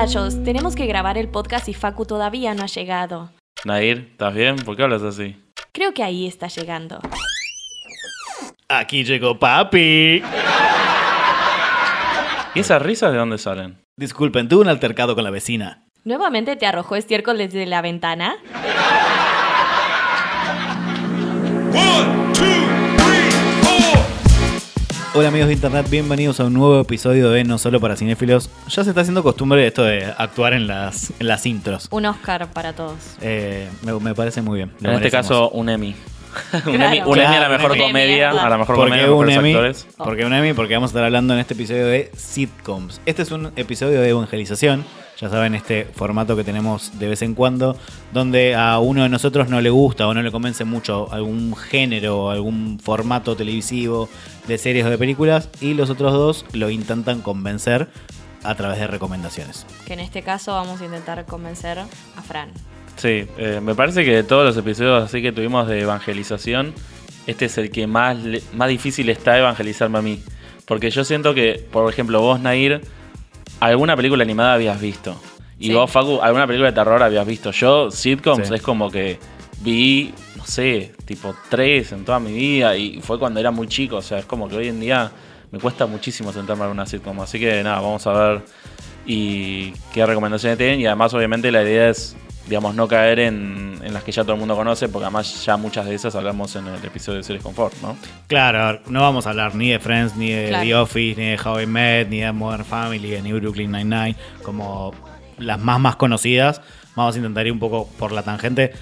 Muchachos, tenemos que grabar el podcast y Facu todavía no ha llegado. Nair, ¿estás bien? ¿Por qué hablas así? Creo que ahí está llegando. Aquí llegó papi. ¿Y esas risas de dónde salen? Disculpen, tuve un altercado con la vecina. ¿Nuevamente te arrojó estiércol desde la ventana? One. Hola amigos de internet, bienvenidos a un nuevo episodio de No Solo para Cinéfilos. Ya se está haciendo costumbre esto de actuar en las, en las intros. Un Oscar para todos. Eh, me, me parece muy bien. lo En este merecemos. caso, un Emmy. un Claro. Emmy, un Emmy a la Claro, mejor un Emmy, comedia, claro. a la mejor ¿Por comedia, qué un mejores Emmy? actores. ¿Por qué un Emmy? Porque vamos a estar hablando en este episodio de sitcoms. Este es un episodio de evangelización. Ya saben, este formato que tenemos de vez en cuando, donde a uno de nosotros no le gusta o no le convence mucho algún género, algún formato televisivo de series o de películas, y los otros dos lo intentan convencer a través de recomendaciones. Que en este caso vamos a intentar convencer a Fran. Sí, eh, me parece que de todos los episodios así que tuvimos de evangelización, este es el que más, le- más difícil está evangelizarme a mí. Porque yo siento que, por ejemplo, vos, Nair, alguna película animada habías visto. Y Sí. vos, Facu, alguna película de terror habías visto. Yo, sitcoms, Sí. es como que vi, no sé, tipo tres en toda mi vida. Y fue cuando era muy chico. O sea, es como que hoy en día me cuesta muchísimo sentarme a ver una sitcom. Así que nada, vamos a ver y qué recomendaciones tienen. Y además, obviamente, la idea es, digamos, no caer en, en las que ya todo el mundo conoce, porque además ya muchas de esas hablamos en el episodio de Series Confort, ¿no? Claro, no vamos a hablar ni de Friends, ni de Claro. The Office, ni de How I Met, ni de Modern Family, ni Brooklyn Nine-Nine, como las más más conocidas. Vamos a intentar ir un poco por la tangente.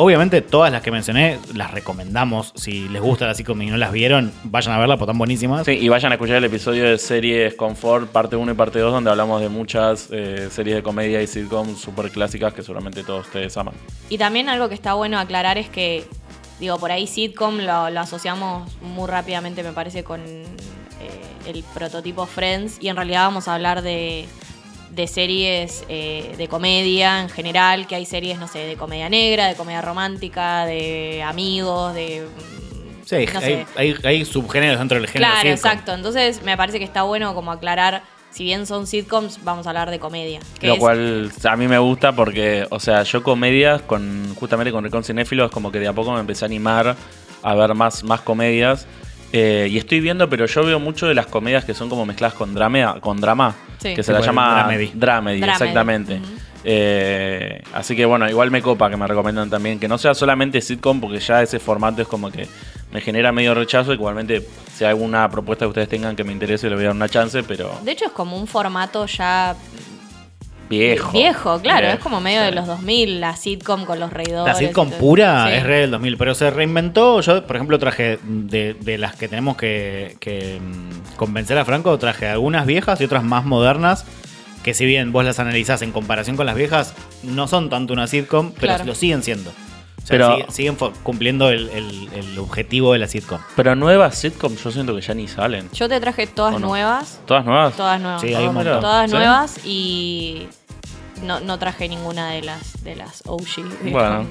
Obviamente todas las que mencioné las recomendamos. Si les gusta la sitcom y no las vieron, vayan a verla, porque están buenísimas. Sí, y vayan a escuchar el episodio de Series Confort, parte 1 y parte 2, donde hablamos de muchas eh, series de comedia y sitcoms súper clásicas que seguramente todos ustedes aman. Y también algo que está bueno aclarar es que, digo, por ahí sitcom lo, lo asociamos muy rápidamente, me parece, con eh, el prototipo Friends. Y en realidad vamos a hablar de, de series eh, de comedia en general, que hay series, no sé, de comedia negra, de comedia romántica, de amigos, de... Sí, hay, no hay- hay- hay subgéneros dentro del género Claro, sitcom. exacto. Entonces me parece que está bueno como aclarar, si bien son sitcoms, vamos a hablar de comedia. Lo es- cual a mí me gusta porque, o sea, yo comedias, con justamente con Recon Cinéfilo, es como que de a poco me empecé a animar a ver más, más comedias. Eh, y estoy viendo, pero yo veo mucho de las comedias que son como mezcladas con drama, con drama Sí. que se la llama dramedy. dramedy, Dramedy, exactamente. Eh, así que bueno, igual me copa que me recomiendan también que no sea solamente sitcom, porque ya ese formato es como que me genera medio rechazo. Igualmente, si hay alguna propuesta que ustedes tengan que me interese, le voy a dar una chance, pero De hecho es como un formato ya viejo. Viejo, claro, Viejo, es como medio de los 2000, la sitcom con los reidores. La sitcom pura Sí. es re del 2000, pero se reinventó. Yo, por ejemplo, traje de, de las que tenemos que, que, mm, convencer a Franco, traje algunas viejas y otras más modernas. Que si bien vos las analizás en comparación con las viejas, no son tanto una sitcom, pero Claro. lo siguen siendo. Sea, Pero- sigue- siguen cumpliendo el, el- el objetivo de la sitcom. Pero nuevas sitcoms yo siento que ya ni salen. Yo te traje todas nuevas. ¿Todas nuevas? Todas nuevas. Sí, hay un montón. Todas ¿Sí? nuevas y no, no traje ninguna de las de las OG. digamos. Bueno,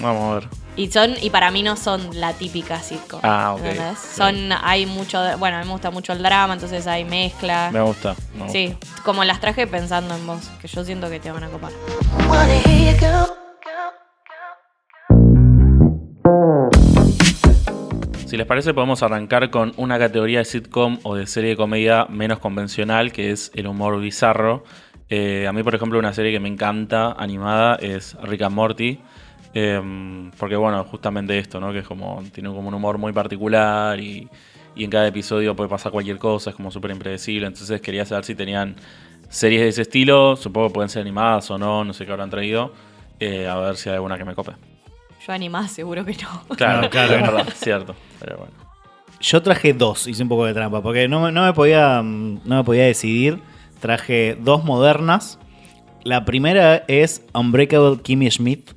vamos a ver. Y son, y para mí no son la típica sitcom. Ah, ok. Son, hay mucho, de- bueno, a mí me gusta mucho el drama, entonces hay mezcla. Me gusta. me gusta. Sí, como las traje pensando en vos, que yo siento que te van a copar. Si les parece, podemos arrancar con una categoría de sitcom o de serie de comedia menos convencional, que es el humor bizarro. Eh, a mí, por ejemplo, una serie que me encanta, animada, es Rick and Morty. Eh, porque, bueno, justamente esto, ¿no? Que es como, tiene como un humor muy particular y, y en cada episodio puede pasar cualquier cosa, es como súper impredecible. Entonces quería saber si tenían series de ese estilo, supongo que pueden ser animadas o no, no sé qué habrán traído. Eh, a ver si hay alguna que me cope. Yo animás, seguro que no. Claro, claro es verdad, cierto. Pero bueno. Yo traje dos, hice un poco de trampa, porque no, me- no me podía, mm, no me podía decidir. Traje dos modernas. La primera es Unbreakable Kimmy Schmidt.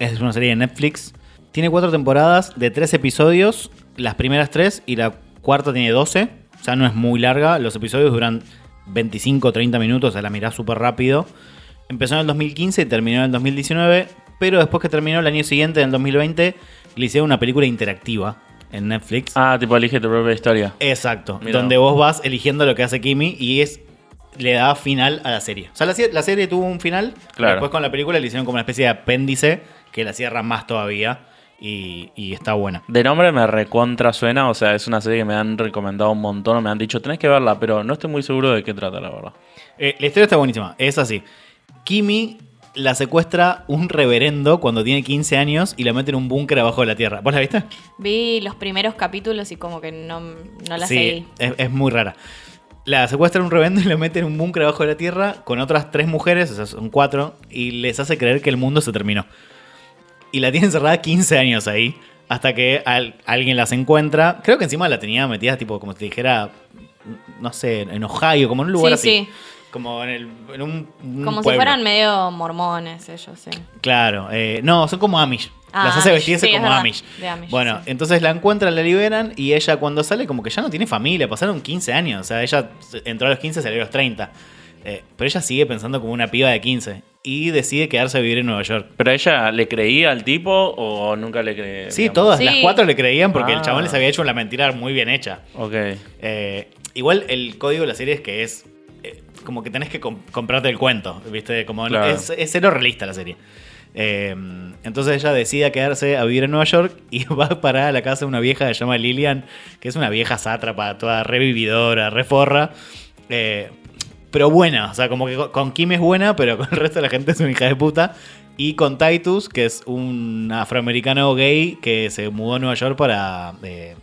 Es una serie de Netflix. Tiene cuatro temporadas de tres episodios. Las primeras tres y la cuarta tiene 12. O sea, no es muy larga. Los episodios duran 25 30 minutos. O sea, la mirás súper rápido. Empezó en el 2015 y terminó en el 2019. Pero después que terminó el año siguiente, en el 2020, le hicieron una película interactiva en Netflix. Ah, tipo elige tu propia historia. Exacto. Donde vos vas eligiendo lo que hace Kimi y es le daba final a la serie. O sea, la, se- la serie tuvo un final, Claro. después con la película le hicieron como una especie de apéndice que la cierra más todavía y, y está buena. De nombre me recontra suena, o sea, es una serie que me han recomendado un montón, me han dicho, tenés que verla, pero no estoy muy seguro de qué trata, la verdad. Eh, la historia está buenísima, es así. Kimi la secuestra un reverendo cuando tiene 15 años y la mete en un búnker abajo de la tierra. ¿Vos la viste? Vi los primeros capítulos y como que no, no la sí, seguí. es, es muy rara. La secuestra un reverendo y la mete en un búnker abajo de la tierra con otras tres mujeres, o sea, son cuatro, y les hace creer que el mundo se terminó. Y la tiene encerrada 15 años ahí, hasta que al- alguien las encuentra. Creo que encima la tenía metida, tipo, como si te dijera, no sé, en Ohio, como en un lugar Sí, así. sí. Como en, el, en un, un Como si fueran medio mormones ellos, sí. Claro, eh, no, son como Amish. Ah, Las hace Amish, vestirse sí, como verdad, Amish. de Amish, Bueno, sí. entonces la encuentran, la liberan y ella cuando sale como que ya no tiene familia, pasaron 15 años, o sea, ella entró a los 15, salió a los 30. Eh, pero ella sigue pensando como una piba de 15 y decide quedarse a vivir en Nueva York. ¿Pero ella le creía al tipo o nunca le creía? Sí, todas Sí. las cuatro le creían porque el Ah. chabón les había hecho una mentira muy bien hecha. Ok. Eh, igual el código de la serie es que es como que tenés que com- comprarte el cuento, ¿viste? Como Claro. es, es cero realista la serie. Eh, entonces ella decide quedarse a vivir en Nueva York y va a parar a la casa de una vieja que se llama Lilian, que es una vieja sátrapa, toda revividora, reforra. Eh, pero buena, o sea, como que con- Kim es buena, pero con el resto de la gente es una hija de puta. Y con Titus, que es un afroamericano gay que se mudó a Nueva York para, eh,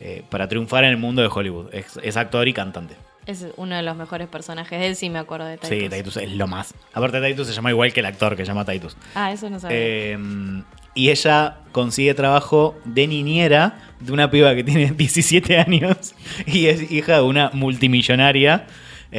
eh, para triunfar en el mundo de Hollywood. Es, es actor y cantante. Es uno de los mejores personajes. De él sí me acuerdo de Titus. Sí, Titus es lo más. Aparte, Titus se llama igual que el actor que se llama Titus. Ah, eso no sabía. Eh, y ella consigue trabajo de niñera de una piba que tiene 17 años y es hija de una multimillonaria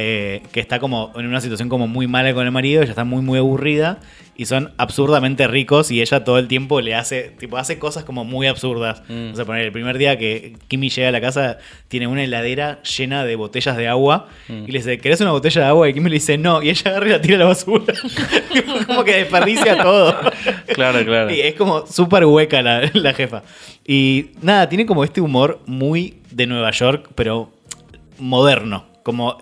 eh, que está como en una situación como muy mala con el marido, ella está muy muy aburrida y son absurdamente ricos y ella todo el tiempo le hace, tipo, hace cosas como muy absurdas. Mm. O sea, poner el primer día que Kimi llega a la casa tiene una heladera llena de botellas de agua Mm. y le dice, ¿querés una botella de agua? Y Kimi le dice, no, y ella agarra y la tira a la basura. como que desperdicia todo. Claro, claro. Y es como súper hueca la, la jefa. Y nada, tiene como este humor muy de Nueva York, pero moderno. Como.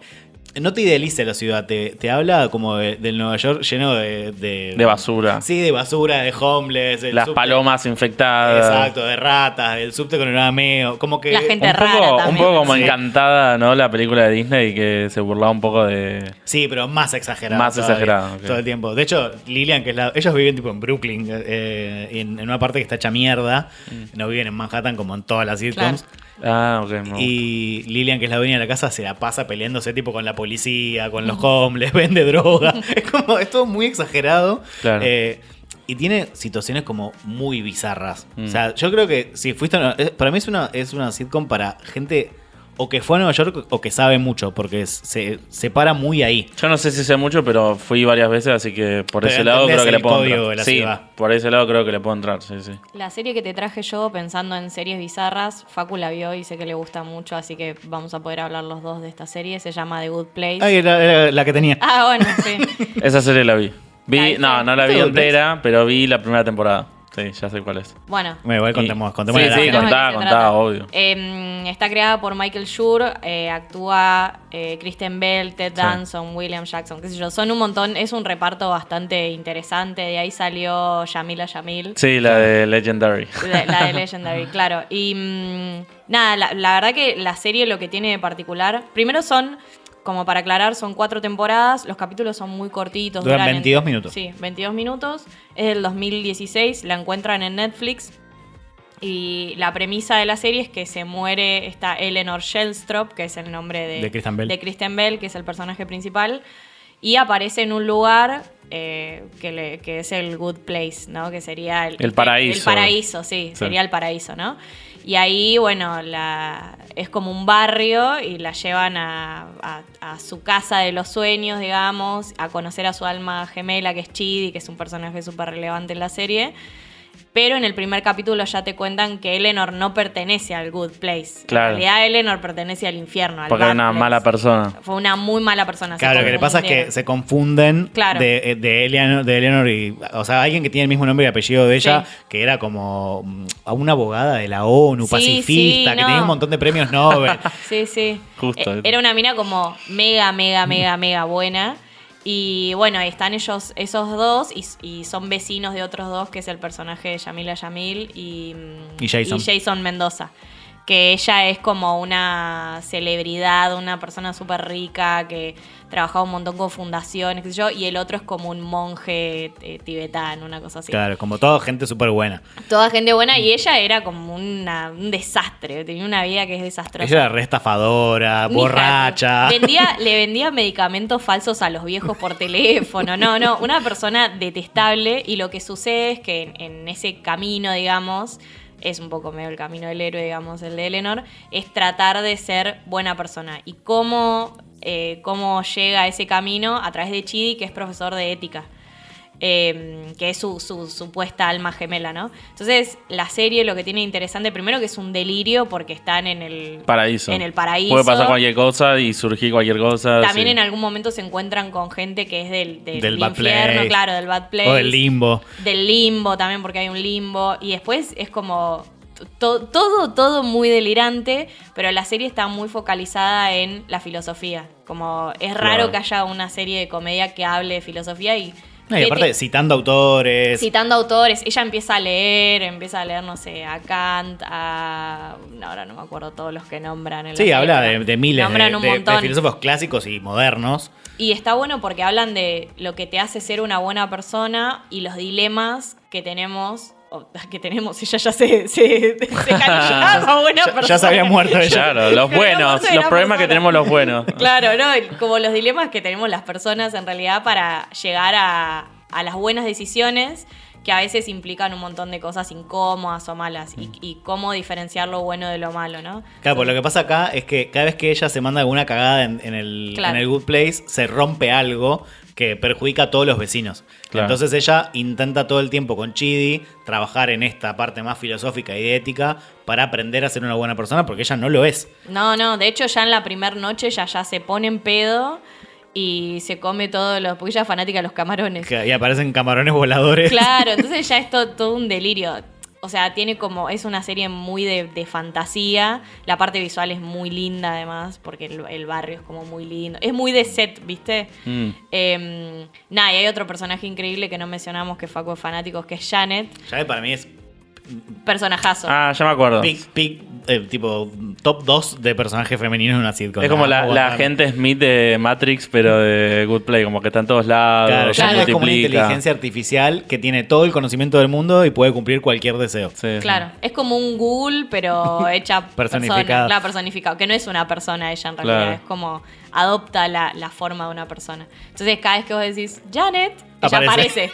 No te idealiza la ciudad, te, te habla como de- del Nueva York lleno de, de. De basura. Sí, de basura, de homeless. el Las subte- palomas infectadas. Exacto, de ratas, del subte con el ameo. Como que. La gente Un rara poco, un también. poco como Sí. encantada, ¿no? La película de Disney que se burlaba un poco de. Sí, pero más exagerado. Más todavía, exagerado. Todo el tiempo. De hecho, Lilian, que es la. Ellos viven tipo en Brooklyn, eh, en, en una parte que está hecha mierda. Mm. No viven en Manhattan como en todas las sitcoms. Ah, ok. Y Lilian, que es la dueña de la casa, se la pasa peleándose tipo con la policía, con los homeless, vende droga. es como, es todo muy exagerado. Claro. Eh, y tiene situaciones como muy bizarras. Mm. O sea, yo creo que si fuiste Para mí es una, es una sitcom para gente o que fue a Nueva York o que sabe mucho, porque se, se para muy ahí. Yo no sé si sé mucho, pero fui varias veces, así que por Pero ese lado creo que le puedo entrar. de la sí, ciudad. por ese lado creo que le puedo entrar, sí, sí. La serie que te traje yo, pensando en series bizarras, Facu la vio y sé que le gusta mucho, así que vamos a poder hablar los dos de esta serie. Se llama The Good Place. Ay, era, era la que tenía. Ah, bueno, sí. Esa serie la vi. ¿La Vi, no, no la vi entera, pero vi la primera temporada. Sí, ya sé cuál es. Bueno. Bueno, igual Y- contemos, contemos Sí, la sí, contá. contá, ¿De qué se contá, trata? obvio. Eh, está creada por Michael Schur, eh, actúa eh, Kristen Bell, Ted Sí. Danson, William Jackson, qué sé yo. Son un montón, es un reparto bastante interesante. De ahí salió Yamila Yamil. Sí, la de Legendary. La, la de Legendary, claro. Y mm, nada, la, la verdad que la serie lo que tiene de particular, primero son, como para aclarar, son cuatro temporadas, los capítulos son muy cortitos. Duran en- 22 minutos. Sí, 22 minutos. Es del 2016, la encuentran en Netflix. Y la premisa de la serie es que se muere esta Eleanor Shellstrop, que es el nombre de, De Kristen Bell. de Kristen Bell, que es el personaje principal, y aparece en un lugar eh, que, le- que es el Good Place, ¿no? Que sería el, El paraíso. El paraíso, sí, Sí. sería el paraíso, ¿no? Y ahí, bueno, la, es como un barrio y la llevan a, a- su casa de los sueños, digamos, a conocer a su alma gemela, que es Chidi, que es un personaje súper relevante en la serie. Pero en el primer capítulo ya te cuentan que Eleanor no pertenece al Good Place. Claro. En realidad Eleanor pertenece al infierno. al Porque era una Place. mala persona. Fue una muy mala persona. Claro, lo que le pasa es que se confunden Claro. de, eh, de, Eleanor, de Eleanor y. O sea, alguien que tiene el mismo nombre y apellido de ella, Sí. que era como mm, a una abogada de la ONU, Sí, pacifista, sí, que no. tenía un montón de premios Nobel. Sí, sí. Justo. Eh, Era una mina como mega, mega, mega, mega buena. Y bueno, están ellos, esos dos, y, y son vecinos de otros dos, que es el personaje de Yamila Yamil y, mm, Y Jason. Mendoza. Que ella es como una celebridad, una persona súper rica que trabajaba un montón con fundaciones, qué sé yo, y el otro es como un monje eh, tibetano, una cosa así. claro, como toda gente súper buena. Toda gente buena y ella era como una- un desastre, tenía una vida que es desastrosa. Ella era re estafadora, Una hija de borracha. Vendía, le vendía medicamentos falsos a los viejos por teléfono. No, no, una persona detestable. Y lo que sucede es que en, en ese camino, digamos, es un poco medio el camino del héroe, digamos, el de Eleanor, es tratar de ser buena persona. Y cómo, eh, cómo llega a ese camino a través de Chidi, que es profesor de ética. Eh, que es su, su supuesta alma gemela, ¿no? Entonces, la serie lo que tiene interesante, primero que es un delirio porque están en el Paraíso. En el paraíso. Puede pasar cualquier cosa y surgir cualquier cosa. También sí. en algún momento se encuentran con gente que es del, del, Del bad infierno, place. claro, del bad place. O del limbo. Del limbo también, porque hay un limbo. Y después es como to- todo, todo muy delirante, pero la serie está muy focalizada en la filosofía. Como es raro Claro. que haya una serie de comedia que hable de filosofía y... No, y aparte, te- citando autores. citando autores, ella empieza a leer, empieza a leer, no sé, a Kant, a... no, ahora no me acuerdo todos los que nombran. En Sí, habla de, de miles de, de- de filósofos clásicos y modernos. Y está bueno porque hablan de lo que te hace ser una buena persona y los dilemas que tenemos. O que tenemos, ella ya se, se, buena Ya, persona. ya se había muerto ella. Claro, los buenos, los problemas que tenemos los buenos. Claro, ¿no? El- Como los dilemas que tenemos las personas en realidad para llegar a, a las buenas decisiones que a veces implican un montón de cosas incómodas o malas y, y cómo diferenciar lo bueno de lo malo, ¿no? Claro, pues lo que pasa acá es que cada vez que ella se manda alguna cagada en, en el, Claro. en el Good Place, se rompe algo que perjudica a todos los vecinos. Claro. Entonces ella intenta todo el tiempo con Chidi trabajar en esta parte más filosófica y de ética para aprender a ser una buena persona porque ella no lo es. No, no, de hecho ya en la primera noche ya, ya se pone en pedo y se come todos los... Porque ella es fanática de los camarones. Que- Y aparecen camarones voladores. Claro, entonces ya es to- todo, un delirio. O sea, tiene como, es una serie muy de, de fantasía. La parte visual es muy linda además, porque el, el barrio es como muy lindo. Es muy de set, ¿viste? Mm. Eh, nada, y hay otro personaje increíble que no mencionamos, que fue de fanáticos, que es Janet. Ya para mí es Personajazo. Ah, ya me acuerdo. pick, pick, eh, tipo top 2 de personajes femeninos en una sitcom. Es como la, la agente Smith de Matrix, pero de Good Play, como que está en todos lados. Claro, se ya es como una inteligencia artificial que tiene todo el conocimiento del mundo y puede cumplir cualquier deseo. Sí, sí. Claro, es como un Google, pero hecha Personificada. persona. Claro, personificado. Que no es una persona ella en realidad, Claro. es como adopta la, la forma de una persona. Entonces, cada vez que vos decís Janet, ella Aparece.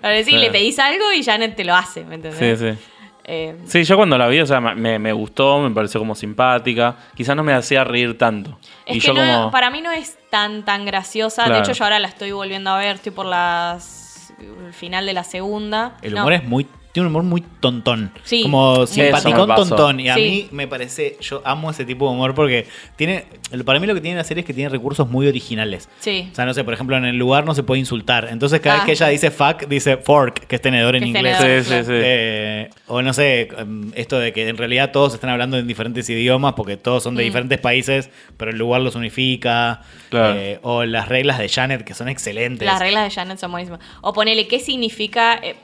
aparece. Y le pedís algo y Janet te lo hace, ¿me entendés? Sí, sí. Eh, Sí, yo cuando la vi, o sea, me, me gustó, me pareció como simpática. Quizás no me hacía reír tanto. es y que yo no- como. para mí no es tan tan graciosa. Claro. De hecho, yo ahora la estoy volviendo a ver, estoy por las el final de la segunda. El No, humor es muy. Tiene un humor muy tontón. Sí. Como simpaticón tontón. Y a Sí. mí me parece. Yo amo ese tipo de humor porque tiene. Para mí lo que tiene la serie es que tiene recursos muy originales. Sí. O sea, no sé, por ejemplo, en el lugar no se puede insultar. Entonces, cada Ah. vez que ella dice fuck, dice fork, que es tenedor en es inglés. tenedor. Sí, sí, sí. Eh, o no sé, em, esto de que en realidad todos están hablando en diferentes idiomas porque todos son de Mm. diferentes países, pero el lugar los unifica. Claro. Eh, o las reglas de Janet que son excelentes. Las reglas de Janet son buenísimas. O ponele, ¿qué significa eh,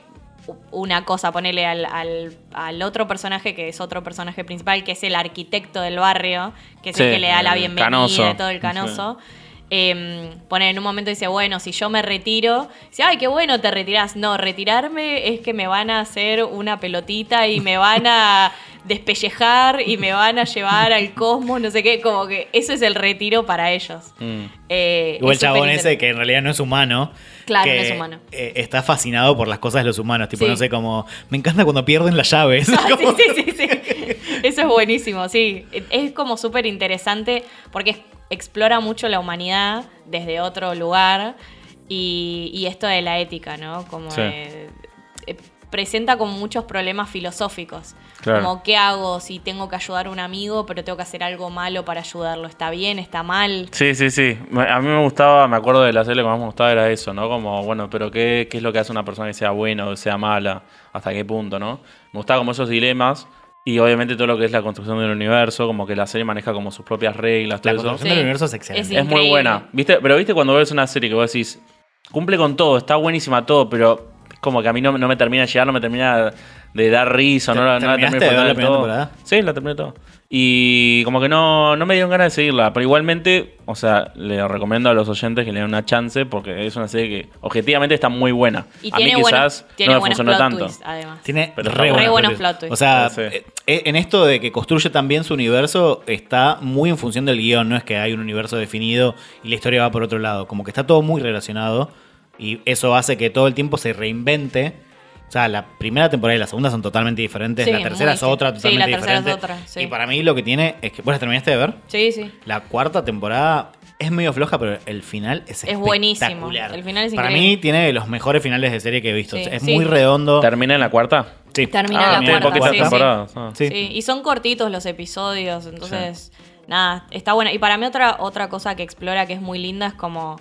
una cosa? Ponele al, al- al otro personaje, que es otro personaje principal, que es el arquitecto del barrio, que es el Sí, que le da la el bienvenida canoso. y todo el canoso. Eh, pone en un momento dice, bueno, si yo me retiro, dice, ay, qué bueno te retirás. No, retirarme es que me van a hacer una pelotita y me van a despellejar y me van a llevar al cosmos, no sé qué, como que eso es el retiro para ellos. Mm. Eh, Igual el chabón ese que en realidad no es humano. Claro, que, no es humano. eh, está fascinado por las cosas de los humanos. Tipo, Sí. no sé, como. Me encanta cuando pierden las llaves. Ah, Como- sí, sí, sí, sí. Eso es buenísimo, sí. Es como súper interesante porque explora mucho la humanidad desde otro lugar y, y esto de la ética, ¿no? Como Sí. de- eh, presenta como muchos problemas filosóficos. Claro. Como, ¿qué hago si tengo que ayudar a un amigo, pero tengo que hacer algo malo para ayudarlo? ¿Está bien? ¿Está mal? Sí, sí, sí. A mí me gustaba, me acuerdo de la serie que más me gustaba era eso, ¿no? Como, bueno, pero ¿qué, qué es lo que hace una persona que sea buena o que sea mala? ¿Hasta qué punto, no? Me gustaba como esos dilemas y obviamente todo lo que es la construcción del universo, como que la serie maneja como sus propias reglas, La todo eso. construcción del universo es excelente. Es muy buena. ¿Viste? Pero viste cuando ves una serie que vos decís, cumple con todo, está buenísima todo, pero como que a mí no, no me termina de llegar, no me termina de dar risa, no, la- no la ¿Terminaste termino de ver todo. temporada? Sí, la terminé todo. Y como que no, no me dieron ganas de seguirla, pero igualmente, o sea, le recomiendo a los oyentes que le den una chance porque es una serie que objetivamente está muy buena. Y a mí tiene, buenos, quizás tiene no me funcionó tanto. además. Tiene Pero re, buenos plot twists. O sea, Sí. eh, eh, en esto de que construye también su universo, está muy en función del guion. No es que hay un universo definido y la historia va por otro lado. Como que está todo muy relacionado y eso hace que todo el tiempo se reinvente. O sea, la primera temporada y la segunda son totalmente diferentes. Sí, la tercera es otra sí, totalmente la tercera es diferente. otra, sí. Y para mí lo que tiene es que. ¿Vos la terminaste de ver? Sí, sí. La cuarta temporada es medio floja, pero el final es Es buenísimo. espectacular. El final es Para increíble. mí tiene los mejores finales de serie que he visto. Sí, es sí. muy redondo. ¿Termina en la cuarta? Sí. Termina Ah, la tiene cuarta, poquitas sí, sí. temporadas. ah. Sí. Sí, y son cortitos los episodios, entonces, nada, está buena. Y para mí otra, otra cosa que explora que es muy linda es como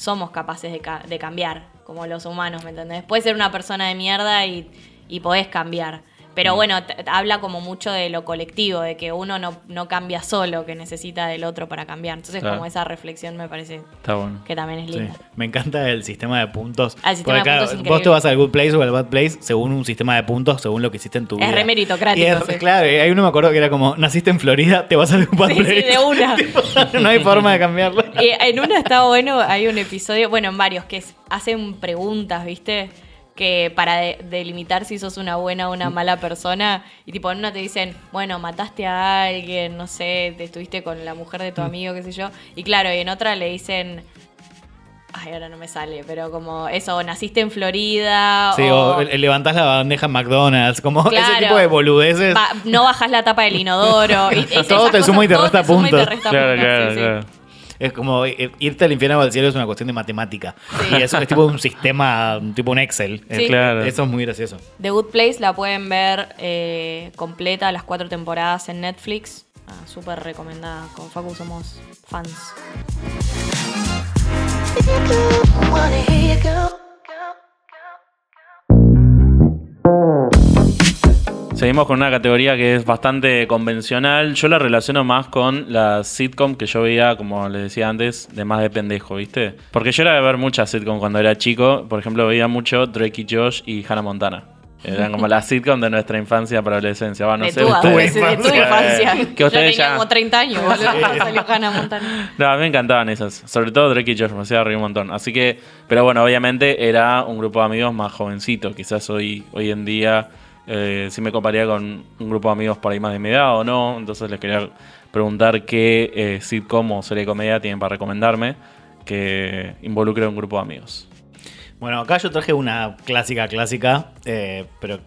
somos capaces de, ca- de cambiar, como los humanos, ¿me entendés? Puedes ser una persona de mierda y, y podés cambiar. Pero bueno, t- t- habla como mucho de lo colectivo, de que uno no, no cambia solo, que necesita del otro para cambiar. Entonces, Claro. como esa reflexión me parece Está bueno. que también es Sí. linda. Me encanta el sistema de puntos. Ah, el sistema Porque, de claro, puntos es vos te vas al good place o al bad place según un sistema de puntos, según lo que hiciste en tu Es vida. re meritocrático, es- sí. Claro, y hay uno me acuerdo que era como, naciste en Florida, te vas al bad Sí, sí, place. de una. no hay forma de cambiarlo. Y en una está bueno, hay un episodio, bueno, en varios, que es- hacen preguntas, ¿viste? Que para de- delimitar si sos una buena o una mala persona. Y tipo, en una te dicen, bueno, mataste a alguien, no sé, te estuviste con la mujer de tu amigo, qué sé yo. Y claro, y en otra le dicen. Ay, ahora no me sale, pero como eso, naciste en Florida. Sí, o, o, levantás la bandeja en McDonald's, como Claro. ese tipo de boludeces. va- no bajas la tapa del inodoro. y- Todo te cosas, suma y te todo resta suma y te puntos. resta Claro, puntos, claro, sí, sí. Es como irte al infierno o al cielo es una cuestión de matemática. Sí. Y eso es tipo un sistema, tipo un Excel. Sí. Eh, Claro. Eso es muy gracioso. The Good Place la pueden ver eh, completa, las cuatro temporadas en Netflix. Ah, Súper recomendada. Con Facu somos fans. Seguimos con una categoría que es bastante convencional. Yo la relaciono más con la sitcom que yo veía, como les decía antes, de más de pendejo, ¿viste? Porque yo era de ver muchas sitcom cuando era chico. Por ejemplo, veía mucho Drake y Josh y Hannah Montana. Eran como las sitcom de nuestra infancia para adolescencia. Va, no de, sé tu, ustedes. de, de tu infancia. Que Yo tenía ya- como 30 años, boludo, salió Hannah Montana. No, a mí me encantaban esas. Sobre todo Drake y Josh, me hacía reír un montón. Así que, pero bueno, obviamente era un grupo de amigos más jovencito. Quizás hoy, hoy en día eh, sí me comparía con un grupo de amigos por ahí más de mi edad o no. Entonces les quería preguntar qué eh, sitcom o serie de comedia tienen para recomendarme que involucre a un grupo de amigos. Bueno, acá yo traje una clásica, clásica, eh, pero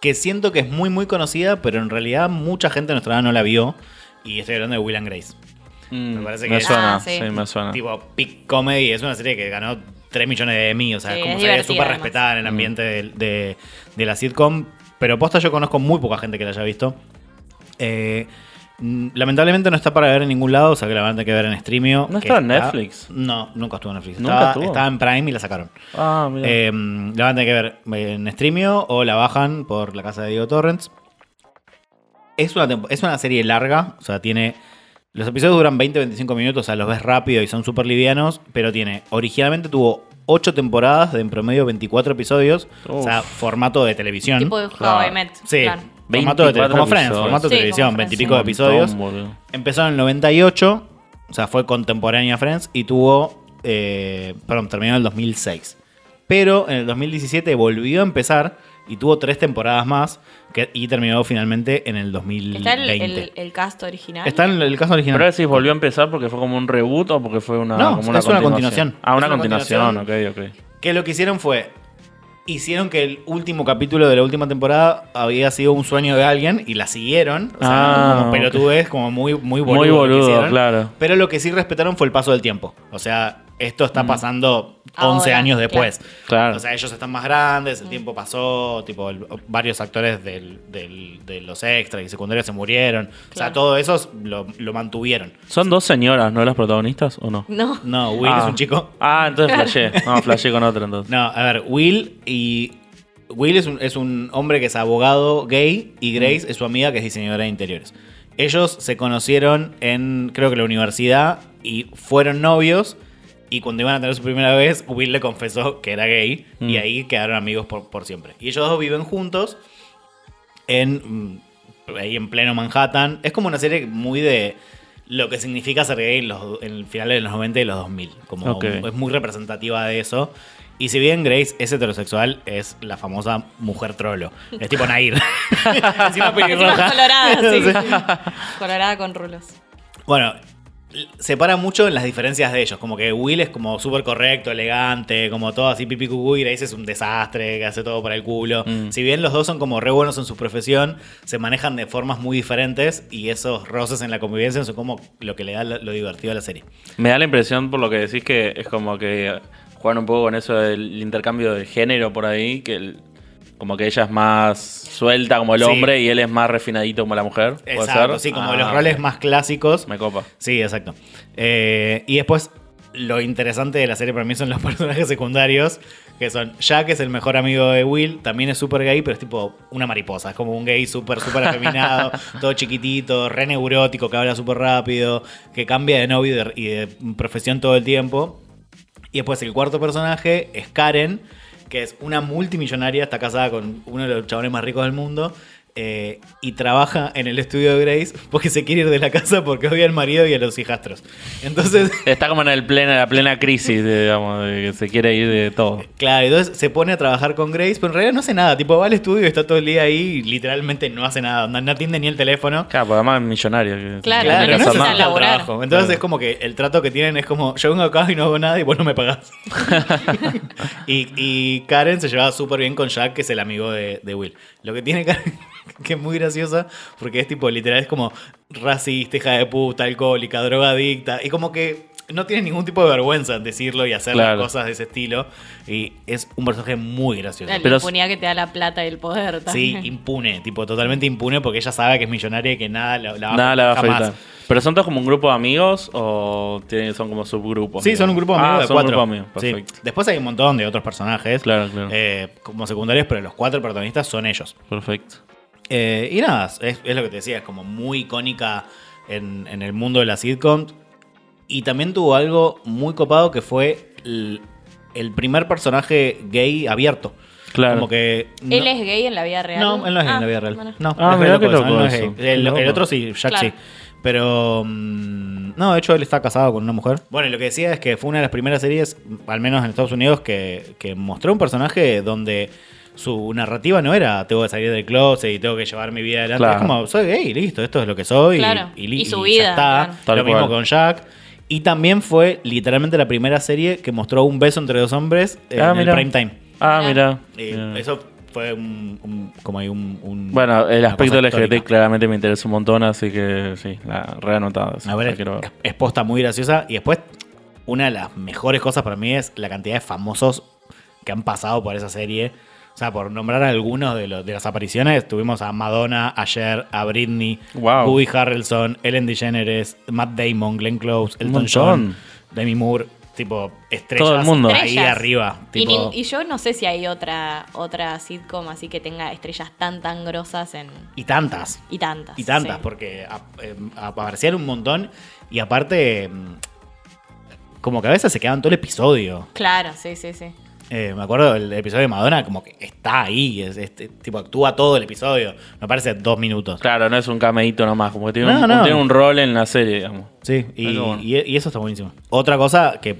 que siento que es muy, muy conocida, pero en realidad mucha gente de nuestra edad no la vio. Y estoy hablando de Will and Grace. Mm, Me parece que me es- suena, Ah, sí. sí. me suena. Tipo, Peak Comedy es una serie que ganó 3 millones de Emmy, o sea, Sí, como divertida, súper respetada en el ambiente de, de- de la sitcom. Pero posta yo conozco muy poca gente que la haya visto. Eh, mm, lamentablemente no está para ver en ningún lado, o sea que la van a tener que ver en Streamio. ¿No está en Netflix? No, nunca estuvo en Netflix. ¿Nunca estaba, estuvo? estaba en Prime y la sacaron. Ah, mira. Eh, la van a tener que ver en Streamio o la bajan por la casa de Diego Torrents. Es una, es una serie larga, o sea, tiene. Los episodios duran 20-25 minutos, o sea, los ves rápido y son súper livianos, pero tiene. Originalmente tuvo 8 temporadas de en promedio 24 episodios, o sea, Uf. formato de televisión. Tipo de Claro. Met. sí, claro. formato de tele- 24 como Friends, episodios. formato de Sí, televisión, como Friends, 20 y sí. pico de episodios. montón. Empezó en el 98, o sea, fue contemporánea a Friends y tuvo, eh, perdón, terminó en el 2006. Pero en el 2017 volvió a empezar y tuvo tres temporadas más que- y terminó finalmente en el 2020. ¿Está el, el, el cast original? Está en el caso original. Pero decís, ¿volvió a empezar porque fue como un reboot o porque fue una, No, como una es una continuación? continuación. Ah, una continuación, continuación. ok, ok. Que lo que hicieron fue. Hicieron que el último capítulo de la última temporada había sido un sueño de alguien y la siguieron. O sea, Ah, como pelotudez, como muy, muy Muy boludo. que boludo, claro. Pero lo que sí respetaron fue el paso del tiempo. O sea, esto está pasando Ahora, 11 años después. Claro. O sea, ellos están más grandes, el tiempo pasó, tipo, el- varios actores del- del- de los extras y secundarios se murieron. O sea, Claro. todo eso lo, lo mantuvieron. ¿Son dos señoras, no las protagonistas o no? No. No, Will ah. es un chico. Ah, entonces flashé. No, flashé con otro entonces. No, a ver, Will y. Will es un, es un hombre que es abogado gay y Grace es su amiga que es diseñadora de interiores. Ellos se conocieron en, creo que la universidad y fueron novios. Y cuando iban a tener su primera vez, Will le confesó que era gay y Mm. ahí quedaron amigos por, por siempre. Y ellos dos viven juntos en, mm, ahí en pleno Manhattan. Es como una serie muy de lo que significa ser gay en, los, en el final de los 90 y los 2000. Como es muy representativa de eso. Y si bien Grace es heterosexual, es la famosa mujer trolo. Es tipo Nair. Encima Encima pelirroja. colorada, sí. colorada con rulos. Bueno, separa mucho en las diferencias de ellos. Como que Will es como súper correcto, elegante, como todo así pipi cucú, y Grace es un desastre, que hace todo para el culo. Mm. Si bien los dos son como re buenos en su profesión, se manejan de formas muy diferentes y esos roces en la convivencia son como lo que le da lo, lo divertido a la serie. Me da la impresión, por lo que decís, que es como que juegan un poco con eso del intercambio de género por ahí, que el- como que ella es más suelta como el Sí. hombre y él es más refinadito como la mujer. ¿Puede Exacto, ser? sí, como Ah, los roles más clásicos. Me copa. Sí, exacto. Eh, y después, lo interesante de la serie para mí son los personajes secundarios, que son Jack, es el mejor amigo de Will, también es súper gay, pero es tipo una mariposa, es como un gay súper, súper afeminado, todo chiquitito, re neurótico, que habla súper rápido, que cambia de novio y de, y de profesión todo el tiempo. Y después el cuarto personaje es Karen, que es una multimillonaria, está casada con uno de los chabones más ricos del mundo. Eh, y trabaja en el estudio de Grace porque se quiere ir de la casa porque odia al marido y a los hijastros. Entonces, Está como en el plena, la plena crisis, de, digamos, de que se quiere ir de todo. claro, entonces se pone a trabajar con Grace, pero en realidad no hace nada. Tipo, va al estudio y está todo el día ahí y literalmente no hace nada. No, no atiende ni el teléfono. Claro, porque además es millonario. que- Claro, Claro, no. Entonces Claro. es como que el trato que tienen es como, yo vengo acá y no hago nada y vos no me pagás. y, y Karen se llevaba súper bien con Jack, que es el amigo de, de Will. Lo que tiene que es muy graciosa, porque es tipo, literal, es como racista, hija de puta, alcohólica, drogadicta, y como que no tiene ningún tipo de vergüenza en decirlo y hacer Claro. las cosas de ese estilo. Y es un personaje muy gracioso. La Pero- impunidad que te da la plata y el poder Sí, también. impune, tipo totalmente impune porque ella sabe que es millonaria y que nada la, la va Nada la va a jamás. afectar. ¿Pero son todos como un grupo de amigos o tienen, son como subgrupos? Sí, son un grupo de amigos ah, de son cuatro. un grupo de amigos, Sí. perfecto. Después hay un montón de otros personajes Claro, claro. eh, como secundarios, pero los cuatro protagonistas son ellos. Perfecto. Eh, y nada, es, es lo que te decía, es como muy icónica en, en el mundo de la sitcom. Y también tuvo algo muy copado que fue el, el primer personaje gay abierto. Claro. Como que. no- ¿Él es gay en la vida real? No, él no es gay Ah, en la vida real. bueno. No, Ah, es qué eso, él loco no es gay. El, loco. el otro sí, Jack Claro. sí. Pero. mm, no, de hecho él está casado con una mujer. Bueno, y lo que decía es que fue una de las primeras series, al menos en Estados Unidos, que, que mostró un personaje donde su narrativa no era tengo que salir del closet y tengo que llevar mi vida adelante. Claro. Es como, soy gay, listo, esto es lo que soy. Claro, Y, li- y su ya vida, está. claro. Tal lo mismo cual. con Jack. Y también fue literalmente la primera serie que mostró un beso entre dos hombres eh, Ah, en mira. el prime time. Ah, Mirá. mira. Y Mira. eso fue un, un- como hay un, un- Bueno, el aspecto LGBT claramente me interesa un montón, así que sí, la reanotado. A ver, quiero es posta muy graciosa. Y después, una de las mejores cosas para mí es la cantidad de famosos que han pasado por esa serie. O sea, por nombrar algunos de, los- de las apariciones, tuvimos a Madonna, a Cher, a Britney, Wow. Woody Harrelson, Ellen DeGeneres, Matt Damon, Glenn Close, Elton. John, Demi Moore, tipo estrellas Todo el mundo. ahí Estrellas. arriba. Y, tipo- ni- y yo no sé si hay otra, otra sitcom así que tenga estrellas tan tan grosas en. y tantas. Y tantas. Y tantas, sí. porque ap- em, aparecían un montón y aparte, em, como que a veces se quedaban todo el episodio. Claro, sí, sí, sí. Eh, me acuerdo del episodio de Madonna, como que está ahí, es, es- tipo actúa todo el episodio. Me parece dos minutos. Claro, no es un cameíto nomás, como que tiene, No, un, no. tiene un rol en la serie, digamos. Sí, y, Eso bueno. y- y eso está buenísimo. Otra cosa que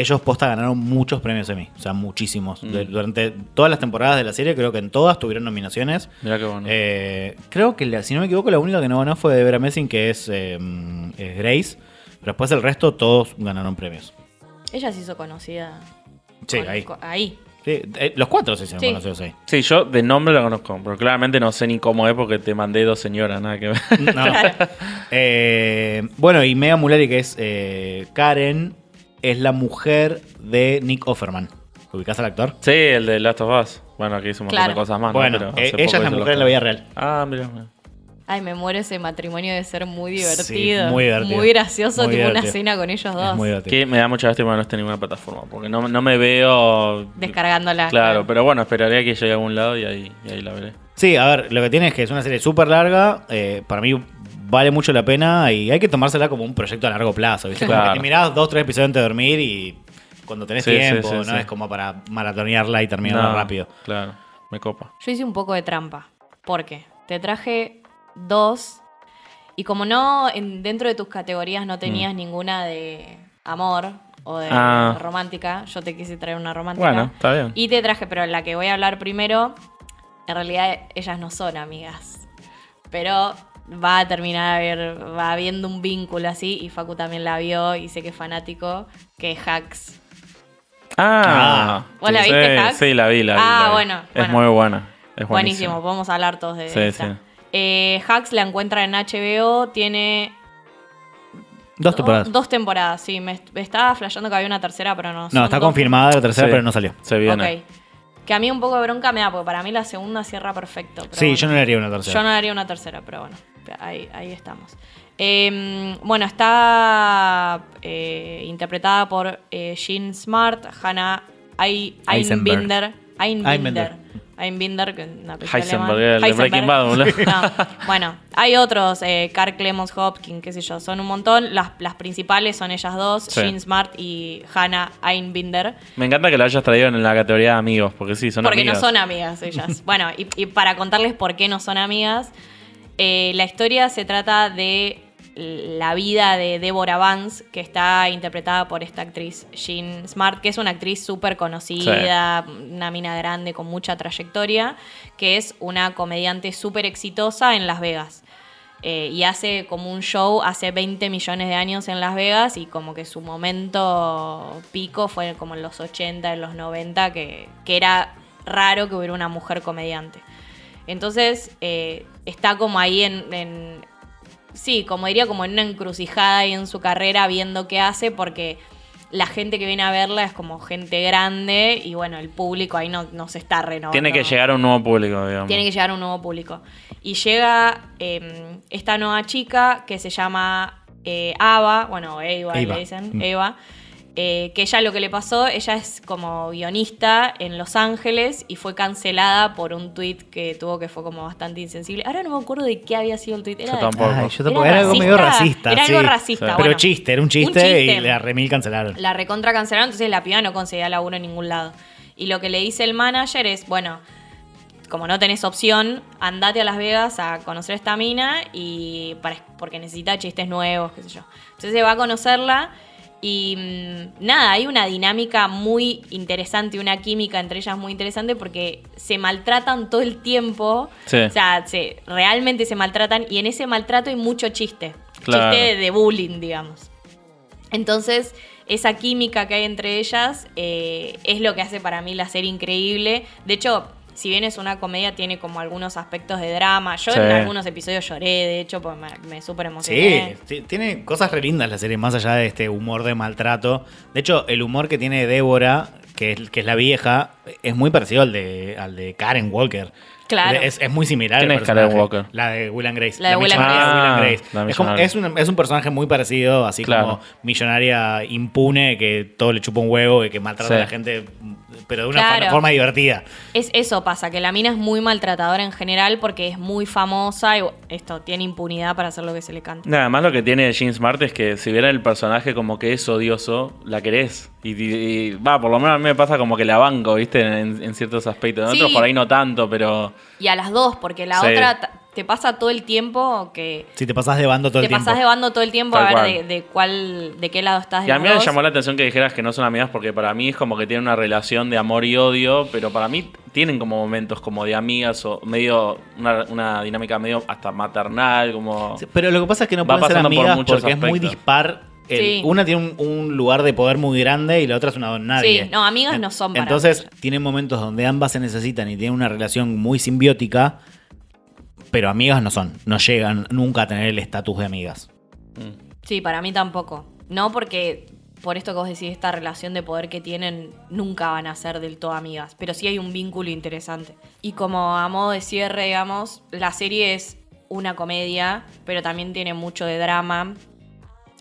ellos posta ganaron muchos premios Emmy, o sea, muchísimos. Mm. De- durante todas las temporadas de la serie, creo que en todas tuvieron nominaciones. Mirá qué bueno. Eh, creo que, la- si no me equivoco, la única que no ganó fue de Vera Messing, que es, eh, es Grace. Pero después el resto, todos ganaron premios. Ella se hizo conocida. Sí, con- ahí. con- ahí. Sí, eh, los cuatro se hicieron Sí. conocidos ahí. Sí, yo de nombre la conozco, pero claramente no sé ni cómo es porque te mandé dos señoras, nada que ver. No. Eh, bueno, y Mega Mulari, que es eh, Karen, es la mujer de Nick Offerman. ¿Ubicás al actor? Sí, el de Last of Us. Bueno, aquí hizo un montón Claro. de cosas más. ¿no? bueno, Pero eh, ella es la mujer en la vida real. Ah, mira. mira. Ay, me muero ese matrimonio de ser muy Sí, divertido. muy divertido. Muy gracioso, Muy tipo una cena con ellos Es dos. muy divertido. Que me da mucha lástima que no esté en ninguna plataforma. Porque no, no me veo. Descargándola. Claro, pero bueno, esperaría que llegue a algún lado y ahí, y ahí la veré. Sí, a ver, lo que tiene es que es una serie súper larga. eh, para mí vale mucho la pena y hay que tomársela como un proyecto a largo plazo. ¿viste? Como Claro. que te mirás dos, tres episodios antes de dormir y cuando tenés Sí, tiempo, sí, no sí. es como para maratonearla y terminarla No, rápido. Claro, me copa. Yo hice un poco de trampa. ¿Por qué? Te traje dos. Y como no, en- dentro de tus categorías no tenías ninguna de amor o de Mm. Ah. romántica, yo te quise traer una romántica. Bueno, está bien. Y te traje, pero la que voy a hablar primero, en realidad ellas no son amigas. Pero va a terminar a ver, va habiendo un vínculo así, y Facu también la vio y sé que es fanático, que es Hacks. Ah, ¿Vos la sí, viste, Hacks? Sí, la vi, la vi. Ah, la vi. bueno, Es bueno. muy buena. Es Buenísimo, buenísimo. podemos hablar todos de Sí, esta. sí. Eh, Hacks la encuentra en HBO, tiene Dos temporadas. dos temporadas, sí. Me, me estaba flasheando que había una tercera, pero no. no, está dos confirmada la tercera, Sí, pero no salió. Se viene. Ok. Que a mí un poco de bronca me da, porque para mí la segunda cierra perfecto. pero Sí, bueno. yo no le haría una tercera. Yo no haría una tercera, pero bueno, ahí, ahí estamos. Eh, bueno, está eh, interpretada por eh, Jean Smart, Hannah. Einbinder. Einbinder. Einbinder. Einbinder, que es una película Heisenberg, el de Breaking Bad. No, bueno, hay otros, eh, Carl Clemons Hopkins, qué sé yo, son un montón. Las, las principales son ellas dos, Sí. Jean Smart y Hannah Einbinder. Me encanta que la hayas traído en la categoría de amigos, porque sí, son Porque amigas. no son amigas ellas. bueno, y, y para contarles por qué no son amigas, eh, la historia se trata de la vida de Deborah Vance, que está interpretada por esta actriz Jean Smart, que es una actriz súper conocida, una mina grande con mucha trayectoria, que es una comediante súper exitosa en Las Vegas. Eh, y hace como un show hace 20 millones de años en Las Vegas y como que su momento pico fue como en los 80, en los 90, que, que era raro que hubiera una mujer comediante. Entonces eh, está como ahí en, en- sí, como diría, como en una encrucijada ahí en su carrera viendo qué hace porque la gente que viene a verla es como gente grande y bueno, el público ahí no, no se está renovando. Tiene que llegar a un nuevo público, digamos. Tiene que llegar a un nuevo público. Y llega eh, esta nueva chica que se llama eh, Ava, bueno, Eva, Eva. le dicen, Mm. Eva. Eh, que ella lo que le pasó, ella es como guionista en Los Ángeles y fue cancelada por un tweet que tuvo que fue como bastante insensible. Ahora no me acuerdo de qué había sido el tweet. Era Yo tampoco. Ay, yo tampoco- era, algo racista. medio racista. Era sí. algo racista, Sí. Pero bueno. chiste, era un chiste, Un chiste. y la remil cancelaron. La recontra cancelaron, entonces la piba no conseguía laburo en ningún lado. Y lo que le dice el manager es, bueno, como no tenés opción, andate a Las Vegas a conocer a esta mina y para, porque necesita chistes nuevos, qué sé yo. Entonces se va a conocerla y mm, nada, hay una dinámica muy interesante, una química entre ellas muy interesante porque se maltratan todo el tiempo. Sí. O sea, se, realmente se maltratan y en ese maltrato hay mucho chiste. Claro. Chiste de bullying, digamos. Entonces, esa química que hay entre ellas eh, es lo que hace para mí la serie increíble. De hecho, si bien es una comedia, tiene como algunos aspectos de drama. Yo Sí. en algunos episodios lloré, de hecho, porque me, me súper Sí, emocioné. ti- tiene cosas re lindas la serie, más allá de este humor de maltrato. De hecho, el humor que tiene Débora, que es, que es la vieja, es muy parecido al de, al de Karen Walker. Claro. Es, es muy similar. ¿Quién el es Karen personaje. Walker? La de Will and Grace. La de Will and Grace. Will and Ah, Grace. la Es, como- millonaria. es un, es un personaje muy parecido, así Claro. como millonaria impune, que todo le chupa un huevo y que maltrata Sí. a la gente, pero de una Claro. forma divertida. Es eso pasa, que la mina es muy maltratadora en general porque es muy famosa y esto tiene impunidad para hacer lo que se le canta. Nada más lo que tiene Jean Smart es que si viera el personaje como que es odioso, la querés. Y, y- y, va, por lo menos a mí me pasa como que la banco, ¿viste? En, en ciertos aspectos. En Sí. otros por ahí no tanto, pero. Y a las dos, porque la Sí. otra te pasa todo el tiempo que Si te pasás de bando todo te el tiempo. pasás de bando todo el tiempo Tal a ver cual. de, de cuál, de qué lado estás. de Y a mí me dos. llamó la atención que dijeras que no son amigas porque para mí es como que tienen una relación de amor y odio, pero para mí tienen como momentos como de amigas o medio, una, una dinámica medio hasta maternal, como... Sí, Pero lo que pasa es que no Va pueden ser pasando por amigas muchos porque es muy aspectos. dispar. El- Sí. Una tiene un, un lugar de poder muy grande y la otra es una don nadie. Sí, no, amigas no son para Entonces, ellas. tienen momentos donde ambas se necesitan y tienen una relación muy simbiótica, pero amigas no son. No llegan nunca a tener el estatus de amigas. Sí, para mí tampoco. No porque por esto que vos decís, esta relación de poder que tienen, nunca van a ser del todo amigas, pero sí hay un vínculo interesante. Y como a modo de cierre, digamos, la serie es una comedia, pero también tiene mucho de drama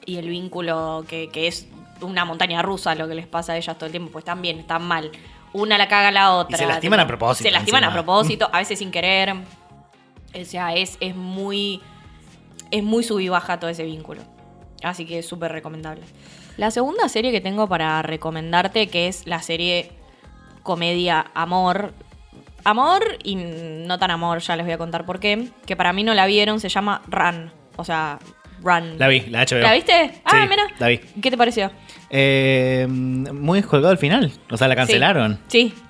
y el vínculo que, que es una montaña rusa lo que les pasa a ellas todo el tiempo, pues están bien, están mal. Una la caga a la otra. Y se lastiman a propósito, Se lastiman a propósito, a veces sin querer. O sea, es, es muy. Es muy sub y baja todo ese vínculo. Así que es súper recomendable. La segunda serie que tengo para recomendarte, que es la serie comedia Amor. Amor y no tan amor, ya les voy a contar por qué. Que para mí no la vieron, se llama Run. O sea, Run. La vi, la HBO. ¿La viste? Ah, Sí, mira. la vi. ¿Qué te pareció? Eh, muy descolgado al final. O sea, la cancelaron. Sí. sí.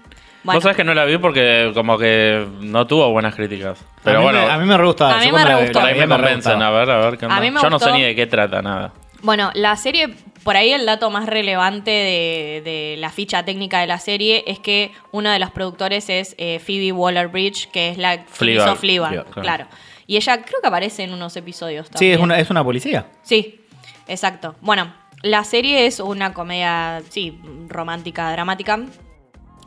Bueno, Vos sabés que no la vi porque como que no tuvo buenas críticas. Pero a bueno, me, a mí me re gustaba. A mí Yo me re gustó. por ahí me convencen. A ver, a ver qué onda. A mí me Yo no sé ni de qué trata nada. Bueno, la serie, por ahí el dato más relevante de, de la ficha técnica de la serie es que uno de los productores es eh, Phoebe Waller-Bridge, que es la que hizo Fleabag, Fleabag, claro. claro. Y ella creo que aparece en unos episodios Sí, también. es una, es una policía. Sí, exacto. Bueno, la serie es una comedia, sí, romántica, dramática.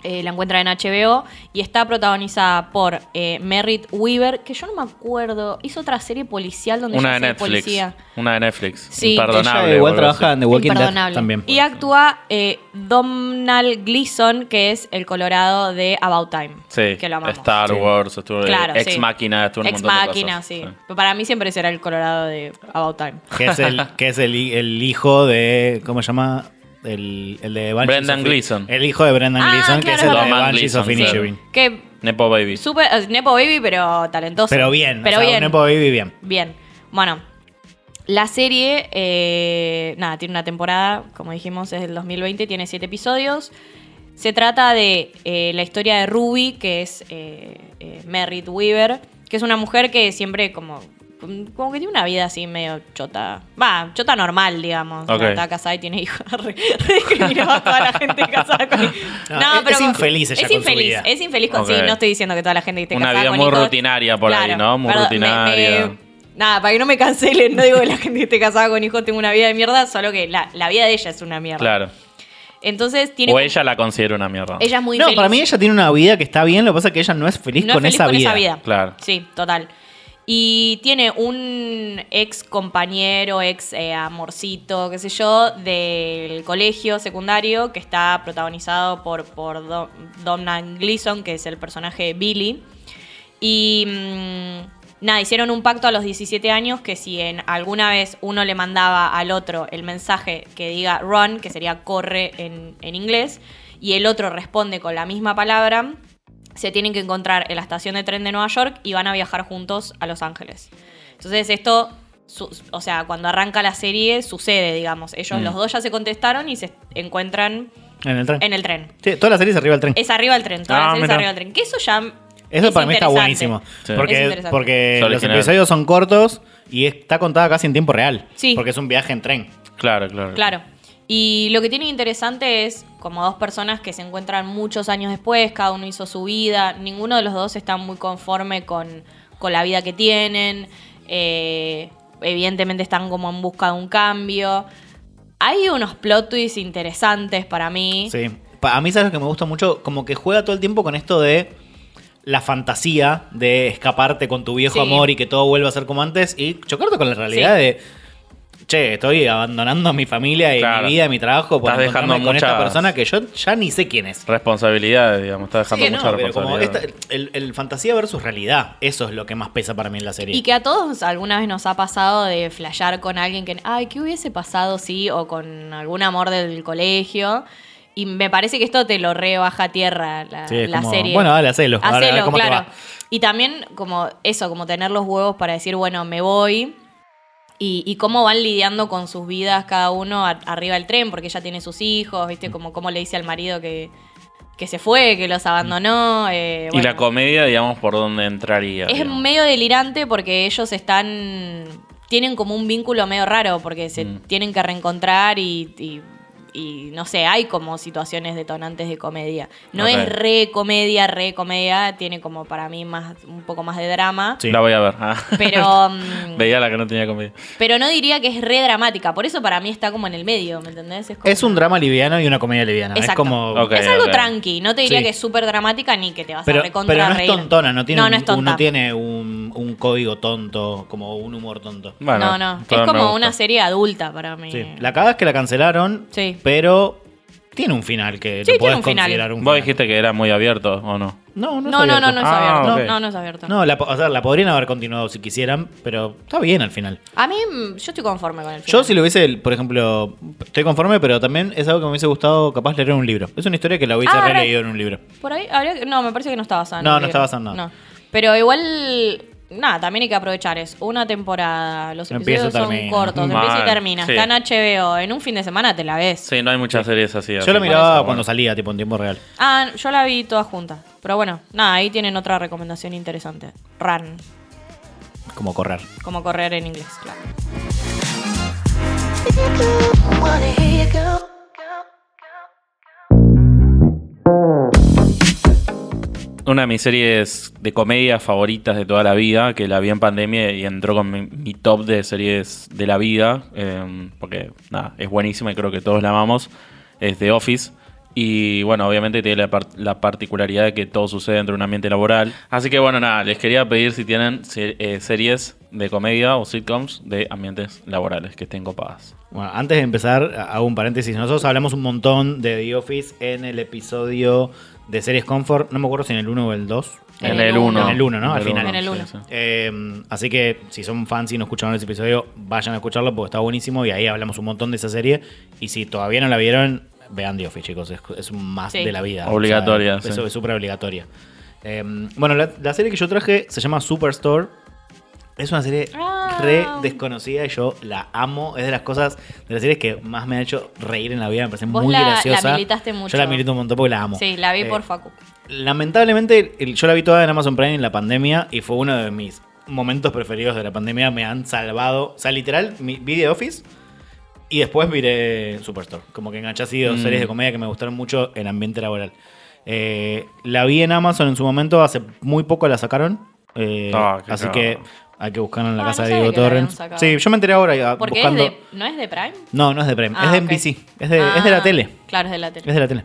Eh, la encuentra en HBO y está protagonizada por eh, Merritt Weaver, que yo no me acuerdo. Hizo otra serie policial donde Una ella de Netflix. policía. Una de Netflix. Sí. Imperdonable. Ella igual trabaja sí. en The Walking Dead Imperdonable. también. Y actúa eh, Domhnall Gleeson, que es el Colorado de About Time. Sí, Que lo amamos. Star Sí. Wars, estuvo Claro, Ex sí. Máquina, estuvo Ex montón de Máquina, sí. Pero para mí siempre será el Colorado de About Time. Que es el, que es el, hi- el hijo de. ¿Cómo se llama? El, el de Banshees Brendan of- Gleeson. El hijo de Brendan Ah, Gleeson, que claro, es el de. Banshees of Gleeson, Inisherin. Que Nepo Baby. super, eh, Nepo Baby, pero talentoso. Pero bien, Pero o sea, bien. un Nepo Baby bien. Bien. Bueno, la serie, eh, nada, tiene una temporada, como dijimos, es del 2020, tiene siete episodios. Se trata de eh, la historia de Ruby, que es eh, eh, Merritt Weaver, que es una mujer que siempre como, como que tiene una vida así medio chota. Va, chota normal, digamos. Ok. Está casada y tiene hijos. Re, re discriminaba a toda la gente casada con hijos. No, es- es infeliz ella Es con su infeliz, vida. es infeliz con... Sí, no estoy diciendo que toda la gente que esté Una casada vida con muy hijos- rutinaria por ahí, ¿no? Muy Perdón, rutinaria. me- Nada, para que no me cancelen, no digo que la gente que esté casada con hijos tenga una vida de mierda, solo que la, la vida de ella es una mierda. Claro. Entonces tiene. O ella la considera una mierda. ella es muy no, feliz. para mí ella tiene una vida que está bien, lo que pasa es que ella no es feliz, No es con, feliz esa, con vida. esa vida. Claro. Sí, total. Y tiene un ex compañero, ex eh, amorcito, qué sé yo, del colegio secundario que está protagonizado por, por Do- Domhnall Gleeson, que es el personaje de Billy. Y mm, nada, hicieron un pacto a los 17 años que si en alguna vez uno le mandaba al otro el mensaje que diga run, que sería corre en inglés, y el otro responde con la misma palabra, se tienen que encontrar en la estación de tren de Nueva York y van a viajar juntos a Los Ángeles. Entonces esto, su- o sea, cuando arranca la serie sucede, digamos. Ellos Mm. los dos ya se contestaron y se encuentran En el tren. en el tren. Sí, toda la serie es arriba del tren. Es arriba del tren, toda Ah, la serie es arriba del tren. Que eso ya... Eso es para mí está buenísimo. Sí. Porque, porque los episodios son cortos y está contada casi en tiempo real. Sí. Porque es un viaje en tren. Claro, claro. Claro. Y lo que tiene interesante es como dos personas que se encuentran muchos años después, cada uno hizo su vida, ninguno de los dos está muy conforme con, con la vida que tienen, eh, evidentemente están como en busca de un cambio. Hay unos plot twists interesantes para mí. Sí. A mí, ¿sabes lo que me gusta mucho? Como que juega todo el tiempo con esto de la fantasía de escaparte con tu viejo Sí. amor y que todo vuelva a ser como antes y chocarte con la realidad Sí. de. Che, estoy abandonando a mi familia y Claro. mi vida, mi trabajo por Estás dejando con esta persona que yo ya ni sé quién es. Responsabilidades, digamos. Está dejando Sí, no, mucha pero como responsabilidad. esta- el, el fantasía versus realidad, eso es lo que más pesa para mí en la serie. Y que a todos alguna vez nos ha pasado de flashear con alguien que, ay, ¿qué hubiese pasado si? O con algún amor del colegio. Y me parece que esto te lo rebaja a tierra la, Sí, la como, serie. bueno, dale, hacelo. Ahora, a ver Hacelo, cómo te claro. va. Y también como eso, como tener los huevos para decir, bueno, me voy. Y, y cómo van lidiando con sus vidas cada uno a- arriba del tren, porque ella tiene sus hijos, ¿viste? Como cómo le dice al marido que, que se fue, que los abandonó. eh, Y la comedia, digamos, por dónde entraría. Es digamos. medio delirante porque ellos están. Tienen como un vínculo medio raro porque se Mm. tienen que reencontrar y, y- y no sé, hay como situaciones detonantes de comedia. No es re comedia, re comedia, tiene como para mí más un poco más de drama. Sí. La voy a ver. Ah. Pero, mm, Veía la que no tenía comedia. pero no diría que es re dramática. Por eso para mí está como en el medio, ¿me entendés? como- Es un drama liviano y una comedia liviana. Es Exacto. como. Es algo tranqui. No te diría Sí. que es súper dramática ni que te vas a Pero, recontra pero no es tontona, no tiene, no, un, no es tonta. no tiene un, un código tonto, como un humor tonto. Bueno, no, no. Es como una serie adulta para mí. Sí. La cagada es que la cancelaron, Sí. Pero tiene un final que Sí, lo tiene podés un final. considerar un Vos final. dijiste que era muy abierto, ¿o no? No, no, es No, no, no, abierto. no es Ah, abierto. ok. No, no es abierto. No, la, po- o sea, la podrían haber continuado si quisieran, pero está bien al final. A mí, mm, yo estoy conforme con el final. Yo si lo hubiese, por ejemplo, estoy conforme, pero también es algo que me hubiese gustado capaz leer en un libro. Es una historia que la hubiese Ah, re- releído en un libro. Por ahí habría que- No, me parece que no está basada en No, no libro. está basada en nada. No. Pero igual. Nada, también hay que aprovechar. Es una temporada. Los episodios son termina. cortos. Mal, Empieza y termina. sí. Está en HBO. En un fin de semana te la ves. Sí, no hay muchas series así. Yo así la miraba cuando salía, tipo en tiempo real. Ah, yo la vi toda junta. Pero bueno, nada, ahí tienen otra recomendación interesante. Run. Como correr. Como correr en inglés, claro. Una de mis series de comedia favoritas de toda la vida, que la vi en pandemia y entró con mi, top de series de la vida, eh, porque nada, es buenísima y creo que todos la amamos, es The Office. Y bueno, obviamente tiene la, par- la particularidad de que todo sucede dentro de un ambiente laboral. Así que bueno, nada, les quería pedir si tienen eh, series de comedia o sitcoms de ambientes laborales que estén copadas. Bueno, antes de empezar, hago un paréntesis. Nosotros hablamos un montón de The Office en el episodio de Series Comfort. No me acuerdo si en el 1 o el 2. En En el el uno. 1. En el uno, ¿no? Al final. En el uno. Eh, así que si son fans y no escucharon ese episodio, vayan a escucharlo porque está buenísimo y ahí hablamos un montón de esa serie. Y si todavía no la vieron, vean The Office, chicos. Es, es un más Sí. de la vida. Obligatoria, O sea, sí. Eso es súper obligatoria. Eh, bueno, la, la serie que yo traje se llama Superstore. Es una serie Ah. re desconocida y yo la amo. Es de las cosas, de las series que más me ha hecho reír en la vida. Me parece Vos muy la- la graciosa. militaste mucho. Yo la milito un montón porque la amo. Sí, la vi Eh, por Facu. Lamentablemente, yo la vi toda en Amazon Prime en la pandemia y fue uno de mis momentos preferidos de la pandemia. Me han salvado. O sea, literal, vi The Office y después miré Superstore. Como que enganché así dos Mm. series de comedia que me gustaron mucho en ambiente laboral. Eh, la vi en Amazon en su momento, hace muy poco la sacaron. eh, Ah, así que hay que buscarla en la Ah, casa no de Diego Torrens. Sí, yo me enteré ahora Porque buscando. es de, ¿no es de Prime? No, no es de Prime, Ah, es de. NBC. Es de, es de la Ah, tele. Claro, es de la tele. Es de la tele.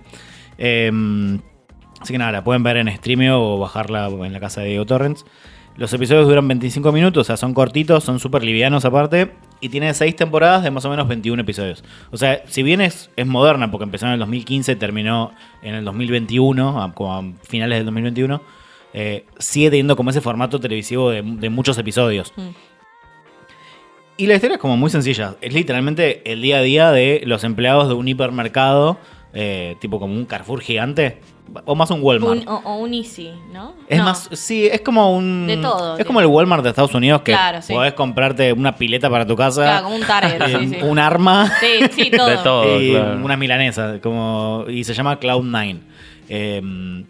Eh, así que nada, la pueden ver en streamio o bajarla en la casa de Diego Torrens. Los episodios duran 25 minutos, o sea, son cortitos, son súper livianos aparte. Y tiene 6 temporadas de más o menos 21 episodios. O sea, si bien es, es moderna, porque empezó en el 2015, terminó en el 2021, a- como a finales del 2021, eh, sigue teniendo como ese formato televisivo de, de muchos episodios. Mm. Y la historia es como muy sencilla. Es literalmente el día a día de los empleados de un hipermercado, eh, tipo como un Carrefour gigante, o más un Walmart. Un- o, o un Easy, ¿no? es No. más, sí, es como un. De todo, Es como el Walmart de Estados Unidos que Claro, sí. podés comprarte una pileta para tu casa, Claro, como un Target. eh, sí, sí. un arma Sí, sí, todo. De todo. y claro. una milanesa. Como, y se llama Cloud9. Eh,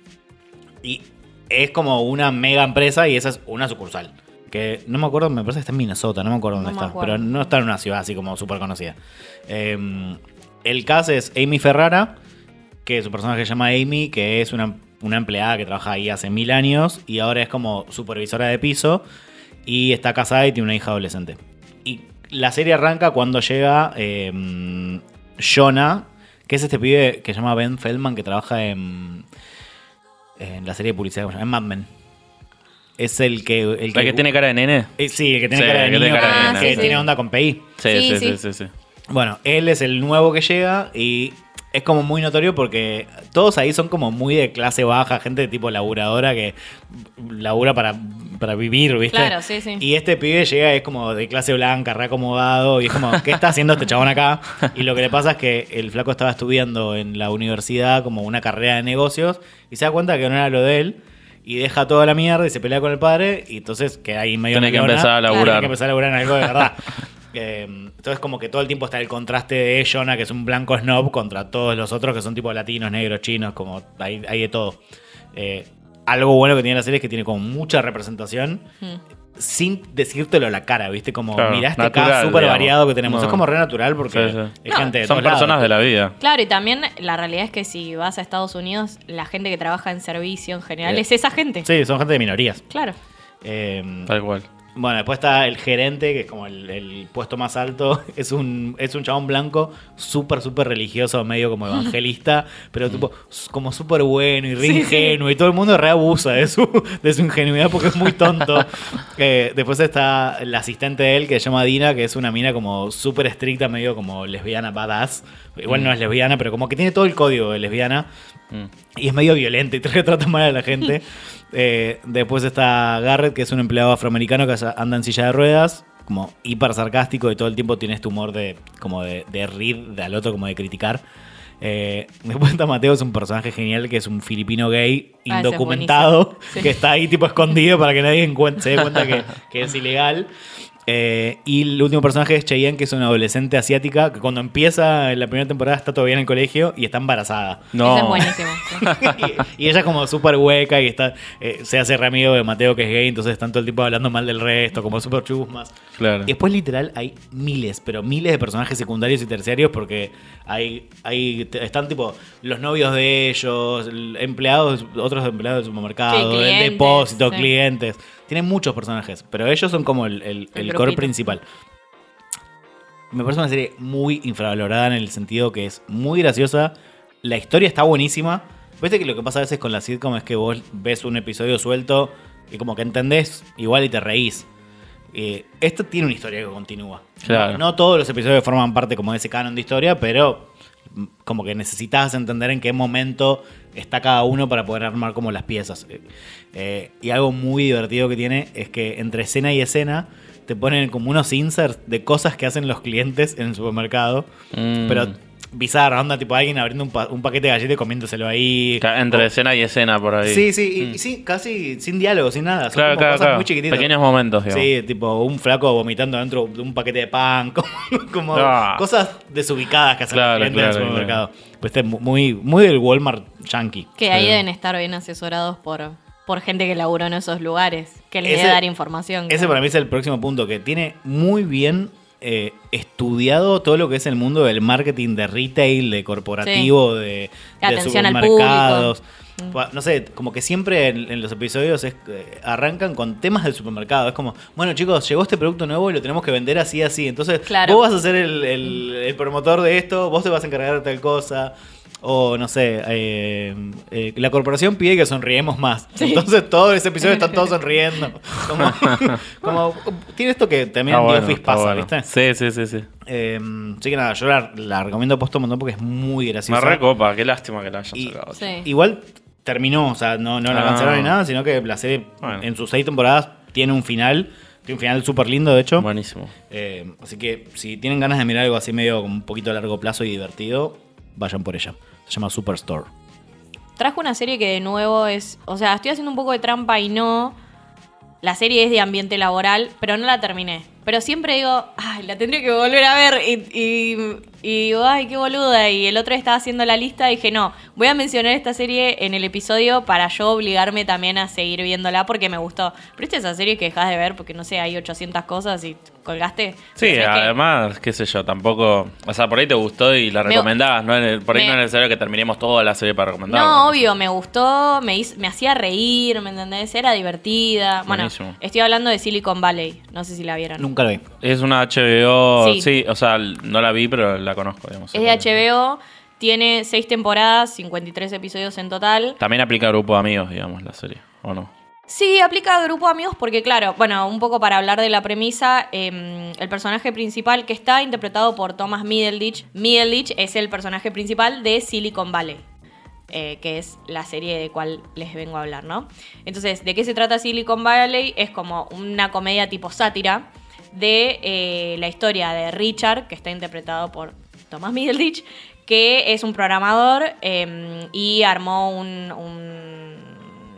y es como una mega empresa y esa es una sucursal. Que no me acuerdo, me parece que está en Minnesota, no me acuerdo dónde No está. acuerdo. Pero no está en una ciudad así como súper conocida. Eh, el caso es Amy Ferrara, que su personaje se llama Amy, que es una, una empleada que trabaja ahí hace mil años y ahora es como supervisora de piso y está casada y tiene una hija adolescente. Y la serie arranca cuando llega eh, Jonah, que es este pibe que se llama Ben Feldman, que trabaja en, en la serie de publicidad, ¿cómo se llama? en Mad Men. Es el que... El ¿La que tiene cara de nene? eh, sí, el que tiene Sí, cara de el que niño, tiene cara de que, nena, que sí, tiene onda con PI. Sí, Sí, sí, sí. sí, sí, sí. Bueno, él es el nuevo que llega y es como muy notorio porque todos ahí son como muy de clase baja, gente de tipo laburadora que labura para, para vivir, ¿viste? Claro, sí, sí. Y este pibe llega y es como de clase blanca, reacomodado y es como, ¿qué está haciendo este chabón acá? Y lo que le pasa es que el flaco estaba estudiando en la universidad como una carrera de negocios y se da cuenta que no era lo de él. Y deja toda la mierda y se pelea con el padre. Y entonces queda ahí medio Tiene que empezar a laburar. Tiene que empezar a laburar en algo de verdad. Eh, entonces como que todo el tiempo está el contraste de Jonah, que es un blanco snob, contra todos los otros que son tipo latinos, negros, chinos, como hay, hay de todo. Eh, algo bueno que tiene la serie es que tiene como mucha representación. Mm. sin decírtelo a la cara, ¿viste? Como, Claro, mirá este natural, cast súper variado que tenemos. No. Es como re natural porque Sí, sí. hay No, gente de Son lados. personas de la vida. Claro, y también la realidad es que si vas a Estados Unidos, la gente que trabaja en servicio en general Eh, es esa gente. Sí, son gente de minorías. Claro. Eh, Tal cual. Bueno, después está el gerente, que es como el, el puesto más alto. Es un, es un chabón blanco, súper, súper religioso, medio como evangelista, pero tipo, s- como súper bueno y re Sí, sí. ingenuo. Y todo el mundo reabusa de su, de su ingenuidad porque es muy tonto. Eh, después está el asistente de él, que se llama Dina, que es una mina como súper estricta, medio como lesbiana badass. Igual no es lesbiana, pero como que tiene todo el código de lesbiana. Mm. Y es medio violento y te trata mal a la gente. Eh, después está Garrett, que es un empleado afroamericano que anda en silla de ruedas, como hiper sarcástico y todo el tiempo tiene este humor de como de, de reír de al otro, como de criticar. Eh, después está Mateo, es un personaje genial que es un filipino gay Ah, es indocumentado. Sí. que está ahí tipo escondido para que nadie se dé cuenta que, que es ilegal. Eh, y el último personaje es Cheyenne, que es una adolescente asiática que cuando empieza en la primera temporada está todavía en el colegio y está embarazada. No. Es buenísimo. y, y ella es como súper hueca y está eh, se hace re amigo de Mateo que es gay, entonces están todo el tiempo hablando mal del resto, como súper chusmas. Claro. Y después literal hay miles, pero miles de personajes secundarios y terciarios porque hay, hay están tipo los novios de ellos, el- empleados, otros empleados del supermercado, Sí, el depósito, sí. clientes. Tienen muchos personajes, pero ellos son como el, el- El el core principal. Me parece una serie muy infravalorada en el sentido que es muy graciosa. La historia está buenísima. Viste que lo que pasa a veces con la sitcom es que vos ves un episodio suelto y como que entendés igual y te reís. Eh, esto tiene una historia que continúa. Claro. No, no todos los episodios forman parte como de ese canon de historia, pero como que necesitas entender en qué momento está cada uno para poder armar como las piezas. Eh, eh, y algo muy divertido que tiene es que entre escena y escena te ponen como unos inserts de cosas que hacen los clientes en el supermercado. Mm. Pero bizarra, onda tipo alguien abriendo un, pa- un paquete de galletas y comiéndoselo ahí. Entre O- escena y escena por ahí. Sí, sí, y- Mm. y sí, casi sin diálogo, sin nada. Son Claro, como claro, cosas claro. muy chiquititas. Pequeños momentos, digamos. Sí, tipo un flaco vomitando dentro de un paquete de pan, como, como Ah. cosas desubicadas que hacen Claro, los clientes claro, en el supermercado. Pues este es muy, muy del Walmart yankee. Que ahí Sí. deben estar bien asesorados por, por gente que laburó en esos lugares, que les Ese- debe dar información. Ese claro. para mí es el próximo punto, que tiene muy bien eh, estudiado todo lo que es el mundo del marketing de retail, de corporativo, de, supermercados. No sé, como que siempre en, en los episodios es, eh, arrancan con temas del supermercado. Es como, bueno chicos, llegó este producto nuevo y lo tenemos que vender así, así. Entonces, Claro. vos vas a ser el, el- el promotor de esto, vos te vas a encargar de tal cosa. O no sé, eh, eh, la corporación pide que sonriemos más. Entonces todo ese episodio están todos sonriendo. Como, como- tiene esto que también Está en The bueno, Office pasa, bueno. ¿viste? Sí, sí, sí, sí. Eh, así que nada, yo la, la recomiendo posto un montón porque es muy Me graciosa. recopa, qué lástima que la hayan Y- sacado. Sí. Igual terminó, o sea, no, no la Ah. cancelaron ni nada, sino que la serie Bueno. en sus seis temporadas tiene un final. Tiene un final súper lindo, de hecho. Buenísimo. Eh, así que si tienen ganas de mirar algo así medio con un poquito a largo plazo y divertido, vayan por ella. Se llama Superstore. Trajo una serie que de nuevo es. O sea, estoy haciendo un poco de trampa y no. La serie es de ambiente laboral, pero no la terminé. Pero siempre digo, ay, la tendría que volver a ver. Y, y, y digo, ay, qué boluda. Y el otro día estaba haciendo la lista y dije, no, voy a mencionar esta serie en el episodio para yo obligarme también a seguir viéndola porque me gustó. Pero esta es esa serie que dejas de ver porque, no sé, hay 800 cosas y colgaste. Sí, que- además, qué sé yo, tampoco. O sea, por ahí te gustó y la Me- recomendabas. ¿no? Por ahí me- no es necesario que terminemos toda la serie para recomendar. No, obvio, me gustó, me, hiz- me hacía reír, ¿me entendés? Era divertida. Bueno, estoy hablando de Silicon Valley, no sé si la vieron. Nunca vi. Es una HBO. Sí. Sí. o sea, no la vi, pero la conozco, digamos. Es de HBO, tiene seis temporadas, 53 episodios en total. También aplica a grupo de amigos, digamos, la serie, ¿o no? Sí, aplica a grupo de amigos porque, claro, bueno, un poco para hablar de la premisa, eh, el personaje principal que está interpretado por Thomas Middleditch. Middleditch es el personaje principal de Silicon Valley. eh, que es la serie de cual les vengo a hablar, ¿no? Entonces, ¿de qué se trata Silicon Valley? Es como una comedia tipo sátira de eh, la historia de Richard, que está interpretado por Thomas Middleditch, que es un programador eh, y armó un- un-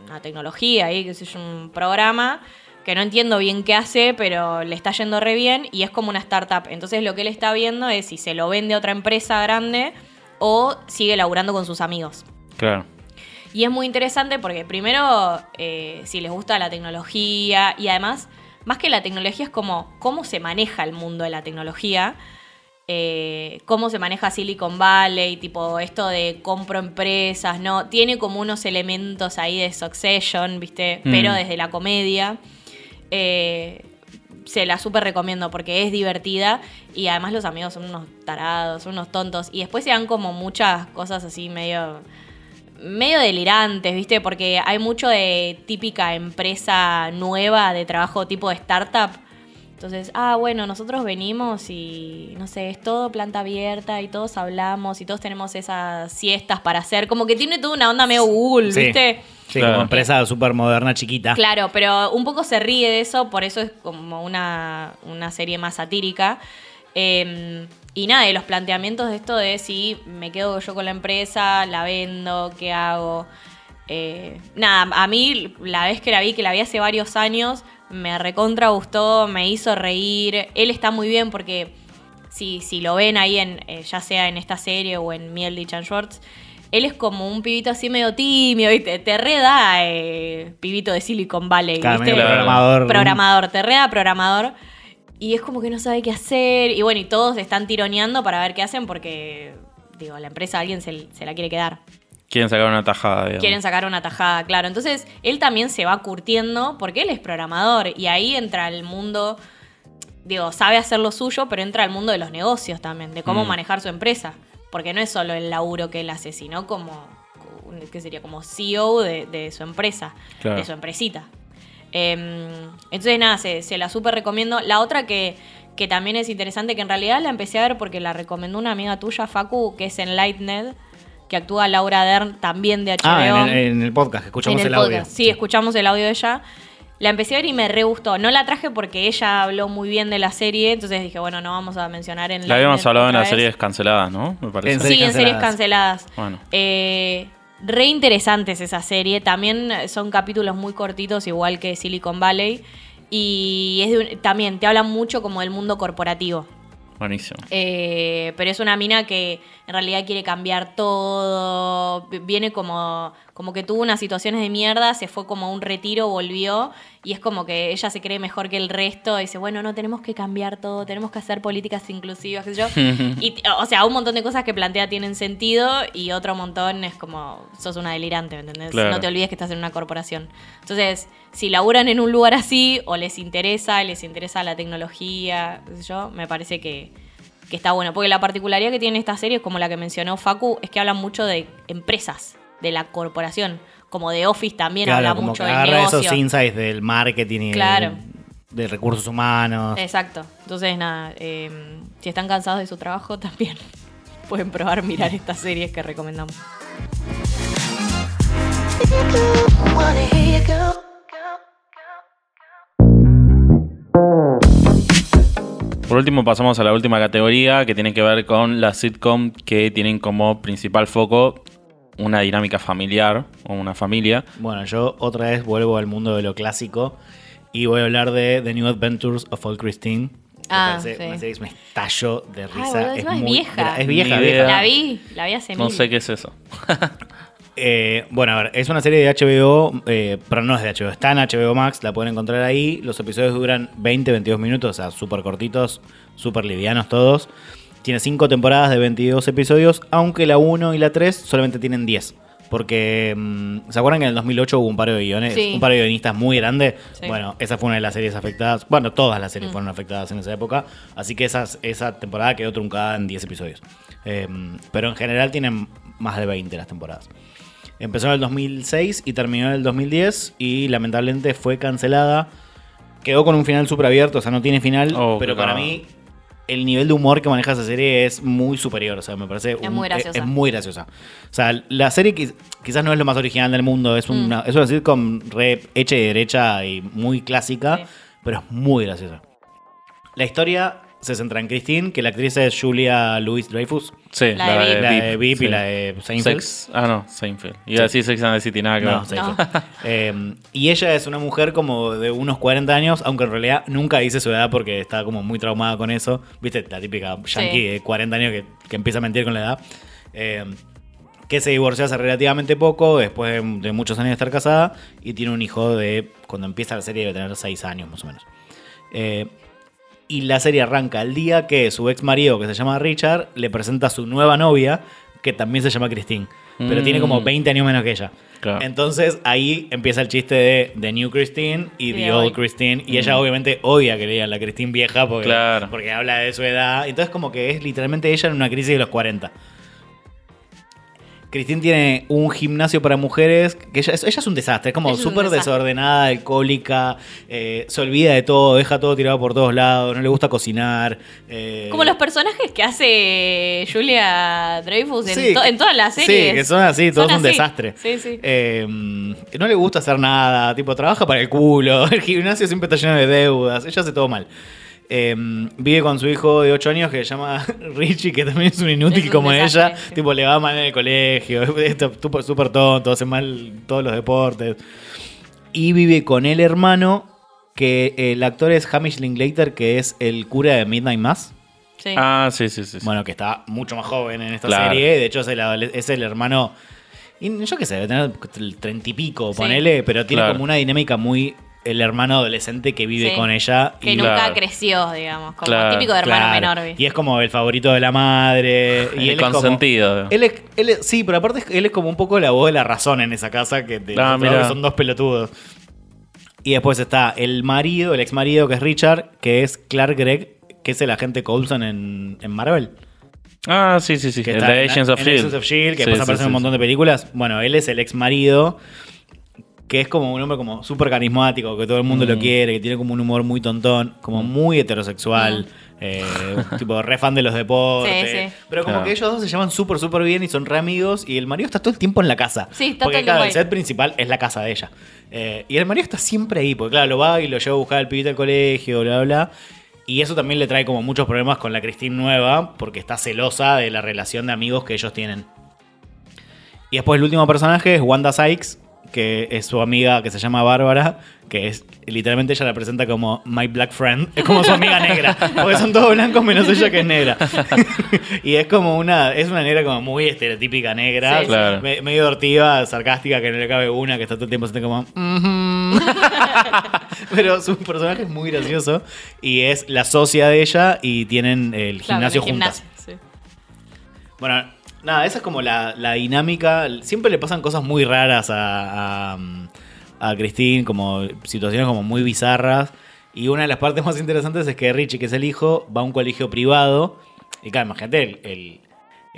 una tecnología ahí, que es un programa que no entiendo bien qué hace, pero le está yendo re bien y es como una startup. Entonces lo que él está viendo es si se lo vende a otra empresa grande o sigue laburando con sus amigos. Claro. Y es muy interesante porque primero, eh, si les gusta la tecnología y además más que la tecnología es como cómo se maneja el mundo de la tecnología. eh, cómo se maneja Silicon Valley, tipo esto de compro empresas, ¿no? Tiene como unos elementos ahí de Succession, ¿viste? Mm. Pero desde la comedia. Eh, se la súper recomiendo porque es divertida y además los amigos son unos tarados, son unos tontos. Y después se dan como muchas cosas así medio medio delirantes, ¿viste? Porque hay mucho de típica empresa nueva de trabajo tipo de startup. Entonces, ah, bueno, nosotros venimos y, no sé, es todo planta abierta y todos hablamos y todos tenemos esas siestas para hacer. Como que tiene toda una onda medio Google, Sí. ¿viste? Sí, Claro. como empresa súper moderna, chiquita. Claro, pero un poco se ríe de eso, por eso es como una, una serie más satírica. Eh, y nada, de los planteamientos de esto de si me quedo yo con la empresa, la vendo, qué hago. Eh, nada, a mí la vez que la vi, que la vi hace varios años, me recontra gustó, me hizo reír. Él está muy bien porque si, si lo ven ahí, en, eh, ya sea en esta serie o en Mieldich and Shorts, él es como un pibito así medio tímido, ¿viste? Te reda eh, pibito de Silicon Valley, ¿viste? programador. Programador, te reda programador. Y es como que no sabe qué hacer. Y bueno, y todos están tironeando para ver qué hacen porque, digo, la empresa alguien se, se la quiere quedar. Quieren sacar una tajada, digamos. Quieren sacar una tajada, claro. Entonces, él también se va curtiendo porque él es programador y ahí entra el mundo, digo, sabe hacer lo suyo, pero entra al mundo de los negocios también, de cómo Mm. manejar su empresa. Porque no es solo el laburo que él hace, sino como, ¿qué sería? Como CEO de, de su empresa, Claro. de su empresita. Em, entonces, nada, se, se la súper recomiendo. La otra que, que también es interesante, que en realidad la empecé a ver porque la recomendó una amiga tuya, Facu, que es Enlightened, que actúa Laura Dern, también de HBO. Ah, en el, en el podcast, que escuchamos En el, audio. Sí, escuchamos el audio de ella. La empecé a ver y me re gustó. No la traje porque ella habló muy bien de la serie, entonces dije, bueno, no vamos a mencionar en La habíamos hablado en las series canceladas, ¿no? Me parece. En Sí, en series canceladas. canceladas. Bueno. Eh, re interesantes esa serie. También son capítulos muy cortitos, igual que Silicon Valley. Y es de un- también te hablan mucho como del mundo corporativo. Buenísimo. Eh, pero es una mina que en realidad quiere cambiar todo. Viene como, como que tuvo unas situaciones de mierda, se fue como a un retiro, volvió. Y es como que ella se cree mejor que el resto. Y dice, bueno, no, tenemos que cambiar todo, tenemos que hacer políticas inclusivas, qué sé yo. y, o sea, un montón de cosas que plantea tienen sentido. Y otro montón es como, sos una delirante, ¿me entendés? Claro. No te olvides que estás en una corporación. Entonces, si laburan en un lugar así, o les interesa, les interesa la tecnología, qué sé yo, me parece que, que está bueno. Porque la particularidad que tiene esta serie, como la que mencionó Facu, es que hablan mucho de empresas, de la corporación. Como de Office también Claro, habla como mucho agarra negocio. esos insights del marketing y Claro. de, de recursos humanos. Exacto. Entonces, nada, eh, si están cansados de su trabajo, también pueden probar mirar estas series que recomendamos. Por último, pasamos a la última categoría que tiene que ver con las sitcom que tienen como principal foco una dinámica familiar o una familia. Bueno, yo otra vez vuelvo al mundo de lo clásico y voy a hablar de The New Adventures of Old Christine. Me Ah, parece sí. una serie que me estallo de risa. boludo, es muy vieja. Es vieja. La vi, la vi hace No mil. sé qué es eso. Eh, bueno, a ver, es una serie de HBO, eh, pero no es de HBO, está en HBO Max, la pueden encontrar ahí. Los episodios duran 20, 22 minutos, o sea, súper cortitos, súper livianos todos. Tiene 5 temporadas de 22 episodios, aunque la 1 y la 3 solamente tienen 10. Porque, mm, ¿se acuerdan que en el 2008 hubo un par de guiones, Sí. un par de guionistas muy grande? Sí. Bueno, esa fue una de las series afectadas. Bueno, todas las series fueron afectadas en esa época. Así que esas- esa temporada quedó truncada en 10 episodios. Eh, pero en general tienen más de 20 las temporadas. Empezó en el 2006 y terminó en el 2010 y lamentablemente fue cancelada. Quedó con un final súper abierto, o sea, no tiene final, Oh, pero para mí el nivel de humor que maneja esa serie es muy superior, o sea, me parece... Es muy graciosa. Es, muy graciosa. O sea, la serie quiz- quizás no es lo más original del mundo, es una, es una sitcom re hecha y derecha y muy clásica, Sí. pero es muy graciosa. La historia se centra en Christine, que la actriz es Julia Louis Dreyfus. Sí, La de La de VIP y la de Seinfeld. Sex. Ah, no, Seinfeld. Iba a decir Sex and the City, nada que No. Eh, y ella es una mujer como de unos 40 años, aunque en realidad nunca dice su edad porque está como muy traumada con eso. ¿Viste? La típica yankee Sí. de 40 años que, que empieza a mentir con la edad. Eh, que se divorció hace relativamente poco, después de, de muchos años de estar casada, y tiene un hijo de, cuando empieza la serie debe tener 6 años más o menos. Eh, y la serie arranca el día que su ex marido, que se llama Richard, le presenta a su nueva novia, que también se llama Christine. Pero Mm. tiene como 20 años menos que ella. Claro. Entonces ahí empieza el chiste de The New Christine y The de Old. Christine. Y ella obviamente odia que le digan la Christine vieja porque, Claro. porque habla de su edad. Entonces como que es literalmente ella en una crisis de los 40. Christine tiene un gimnasio para mujeres, que ella, es- ella es un desastre, es como súper desordenada, alcohólica, eh, se olvida de todo, deja todo tirado por todos lados, no le gusta cocinar. eh, Como los personajes que hace Julia Dreyfus en, Sí, to- en todas las series. Sí, que son así, todos Son un así. desastre. Sí, sí. Eh, no le gusta hacer nada, tipo, trabaja para el culo, el gimnasio siempre está lleno de deudas, ella hace todo mal. Eh, vive con su hijo de 8 años que se llama Richie, que también es un inútil Es un como desastre, ella. sí. Tipo, le va mal en el colegio, es súper tonto, hace mal todos los deportes. Y vive con el hermano, que el actor es Hamish Linklater, que es el cura de Midnight Mass. Sí. Ah, sí, sí, sí. sí. Bueno, que está mucho más joven en esta Claro. serie. De hecho, es el, es el hermano. y yo qué sé, debe tener treinta y pico, Sí. ponele, pero tiene Claro. como una dinámica muy. El hermano adolescente que vive Sí. con ella. que y, nunca Claro. creció, digamos. Como Claro, típico de hermano claro, menor. ¿viste? Y es como el favorito de la madre. Y El él es como- consentido. él es, él es- sí, pero aparte es- él es como un poco la voz de la razón en esa casa, que de- Ah, son dos pelotudos. Y después está el marido, el ex marido, que es Richard, que es Clark Gregg, que es el agente Coulson en, en Marvel. Ah, sí, sí, sí. que El está de en- Agents of en S.H.I.E.L.D. Agents of Shield, que Sí, después sí, aparece en sí, un montón de películas. Bueno, él es el ex marido, que es como un hombre como súper carismático, que todo el mundo lo Mm. quiere, que tiene como un humor muy tontón, como muy heterosexual. eh, tipo re fan de los deportes. Sí, sí. Pero como Claro. que ellos dos se llevan súper, súper bien y son re amigos. Y el marido está todo el tiempo en la casa. Sí, está Porque todo el claro, tiempo el set principal es la casa de ella. Eh, y el marido está siempre ahí, porque claro, lo va y lo lleva a buscar al pibito al colegio, bla, bla, bla. Y eso también le trae como muchos problemas con la Christine nueva, porque está celosa de la relación de amigos que ellos tienen. Y después el último personaje es Wanda Sykes, que es su amiga que se llama Bárbara, que es literalmente ella la presenta como My Black Friend, es como su amiga negra, porque son todos blancos menos ella que es negra. y es como una, es una negra como muy estereotípica negra, Sí, sí. Claro. me- medio dortiva, sarcástica, que no le cabe una, que está todo el tiempo así como... Pero su personaje es muy gracioso y es la socia de ella y tienen el Claro, gimnasio el juntas. gimnasio, sí. Bueno, nada, esa es como la, la dinámica. Siempre le pasan cosas muy raras a, a, Christine, como situaciones como muy bizarras. Y una de las partes más interesantes es que Richie, que es el hijo, va a un colegio privado. Y claro, imagínate, el-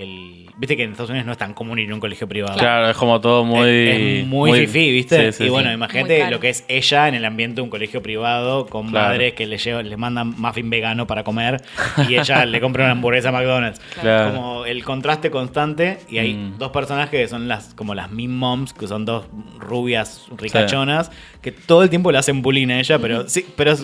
el- Viste que en Estados Unidos no es tan común ir a un colegio privado. Claro, es como todo muy. Es, es muy, fifí, ¿viste? Sí, sí, y bueno, sí. Muy imagínate lo que es ella en el ambiente de un colegio privado con Claro. madres que le, llevan, le mandan muffin vegano para comer y ella le compra una hamburguesa a McDonald's. Claro. Como el contraste constante y hay Mm. dos personajes que son las como las meme moms, que son dos rubias ricachonas, que todo el tiempo le hacen bullying a ella, pero sí, pero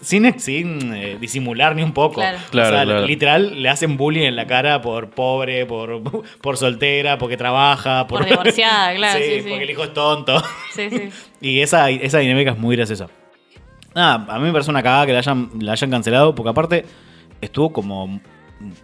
sin, sin eh, disimular ni un poco. Claro. Claro, o sea, claro. literal le hacen bullying en la cara por pobre, por, por soltera, porque trabaja, por, Por divorciada, claro, sí, sí. porque el hijo es tonto. Sí, sí. Y esa, esa dinámica es muy graciosa. Nada, a mí me parece una cagada que la hayan, la hayan cancelado, porque aparte estuvo como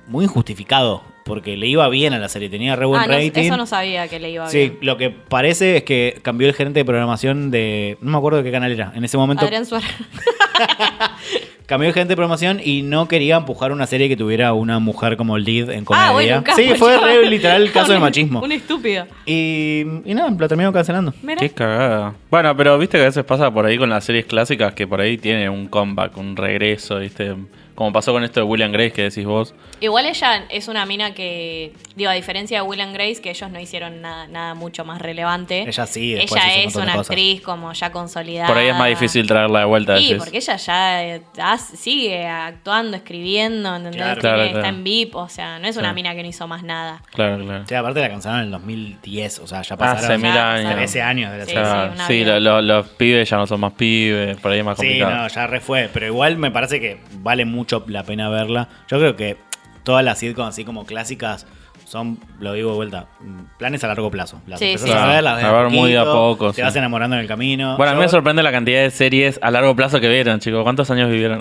muy injustificado, porque le iba bien a la serie, tenía re buen Ah, no, rating. eso no sabía que le iba Sí, bien. lo que parece es que cambió el gerente de programación de. No me acuerdo de qué canal era. En ese momento Adrián Suárez. cambió el gerente de programación y no quería empujar una serie que tuviera una mujer como lead en comedia. Ah, bueno, capo, sí, fue re literal el caso de machismo. Un estúpido. Y, y nada, lo terminaron cancelando. Mira. Qué cagada. Bueno, pero viste que a veces pasa por ahí con las series clásicas que por ahí tiene un comeback, un regreso, viste. Como pasó con esto de William Grace que decís vos. Igual ella es una mina que, digo, a diferencia de Will and Grace, que ellos no hicieron nada, nada mucho más relevante. Ella sí, después Ella hizo un es una cosas. actriz como ya consolidada. Por ahí es más difícil traerla de vuelta. Sí, decís. porque ella ya eh, hace- sigue actuando, escribiendo, ¿entendés? Claro. Tiene- Claro, Está claro. en VIP, o sea, no es una mina que no hizo más nada. Claro, claro. Sí, aparte la cancelaron en el 2010, o sea, ya pasaron Hace mil años. pasaron. 13 años de la Sí, sí, lo- lo- los pibes ya no son más pibes, por ahí es más Sí, no, ya refue. Pero igual me parece que vale mucho la pena verla. Yo creo que todas las sitcoms así como clásicas son, lo digo de vuelta, mm, planes a largo plazo. Las Sí, empezás sí, a ver, las ves A ver muy de a poquito, poco, Te sí. vas enamorando en el camino. Bueno, a mí me sorprende la cantidad de series a largo plazo que vieron, chicos. ¿Cuántos años vivieron?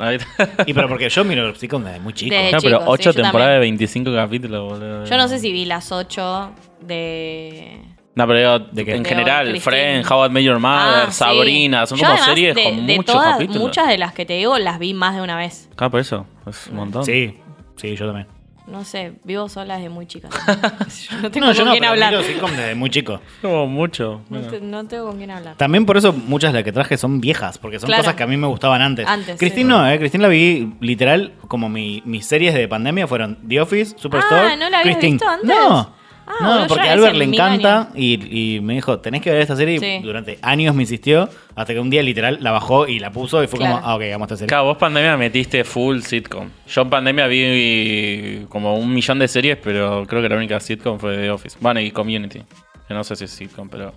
Y pero porque yo miro sitcoms desde muy chico. Desde No, pero chicos, 8 sí, yo temporadas de 25 capítulos, boludo. Yo no sé si vi las ocho de, No, pero digo, ¿De qué? en general, Christine. Friends, How I Met Your Mother, Ah, sí. Sabrina, son Yo como series de, con de muchos todas, capítulos. Muchas de las que te digo las vi más de una vez. Claro, por eso, es un montón. Sí, sí, yo también. No sé, vivo sola desde muy chica. yo no tengo No, yo con no, quién hablar. desde muy chico. Como mucho. No, bueno. te- no tengo con quién hablar. También por eso muchas de las que traje son viejas, porque son Claro. cosas que a mí me gustaban antes. Antes, Christine sí. no, ¿eh? Christine la vi literal como mi- mis series de pandemia fueron The Office, Superstore, Ah, ¿no la habías Christine. visto antes? No. Ah, no, boludo, yo porque la a Albert le mil encanta y, y me dijo, tenés que ver esta serie. Sí. Y durante años me insistió, hasta que un día literal la bajó y la puso y fue Claro. como, ah, ok, vamos a esta serie. Claro, vos pandemia metiste full sitcom. Yo en pandemia vi como un millón de series, pero creo que la única sitcom fue The Office. Bueno, y Community. Que no sé si es sitcom, pero.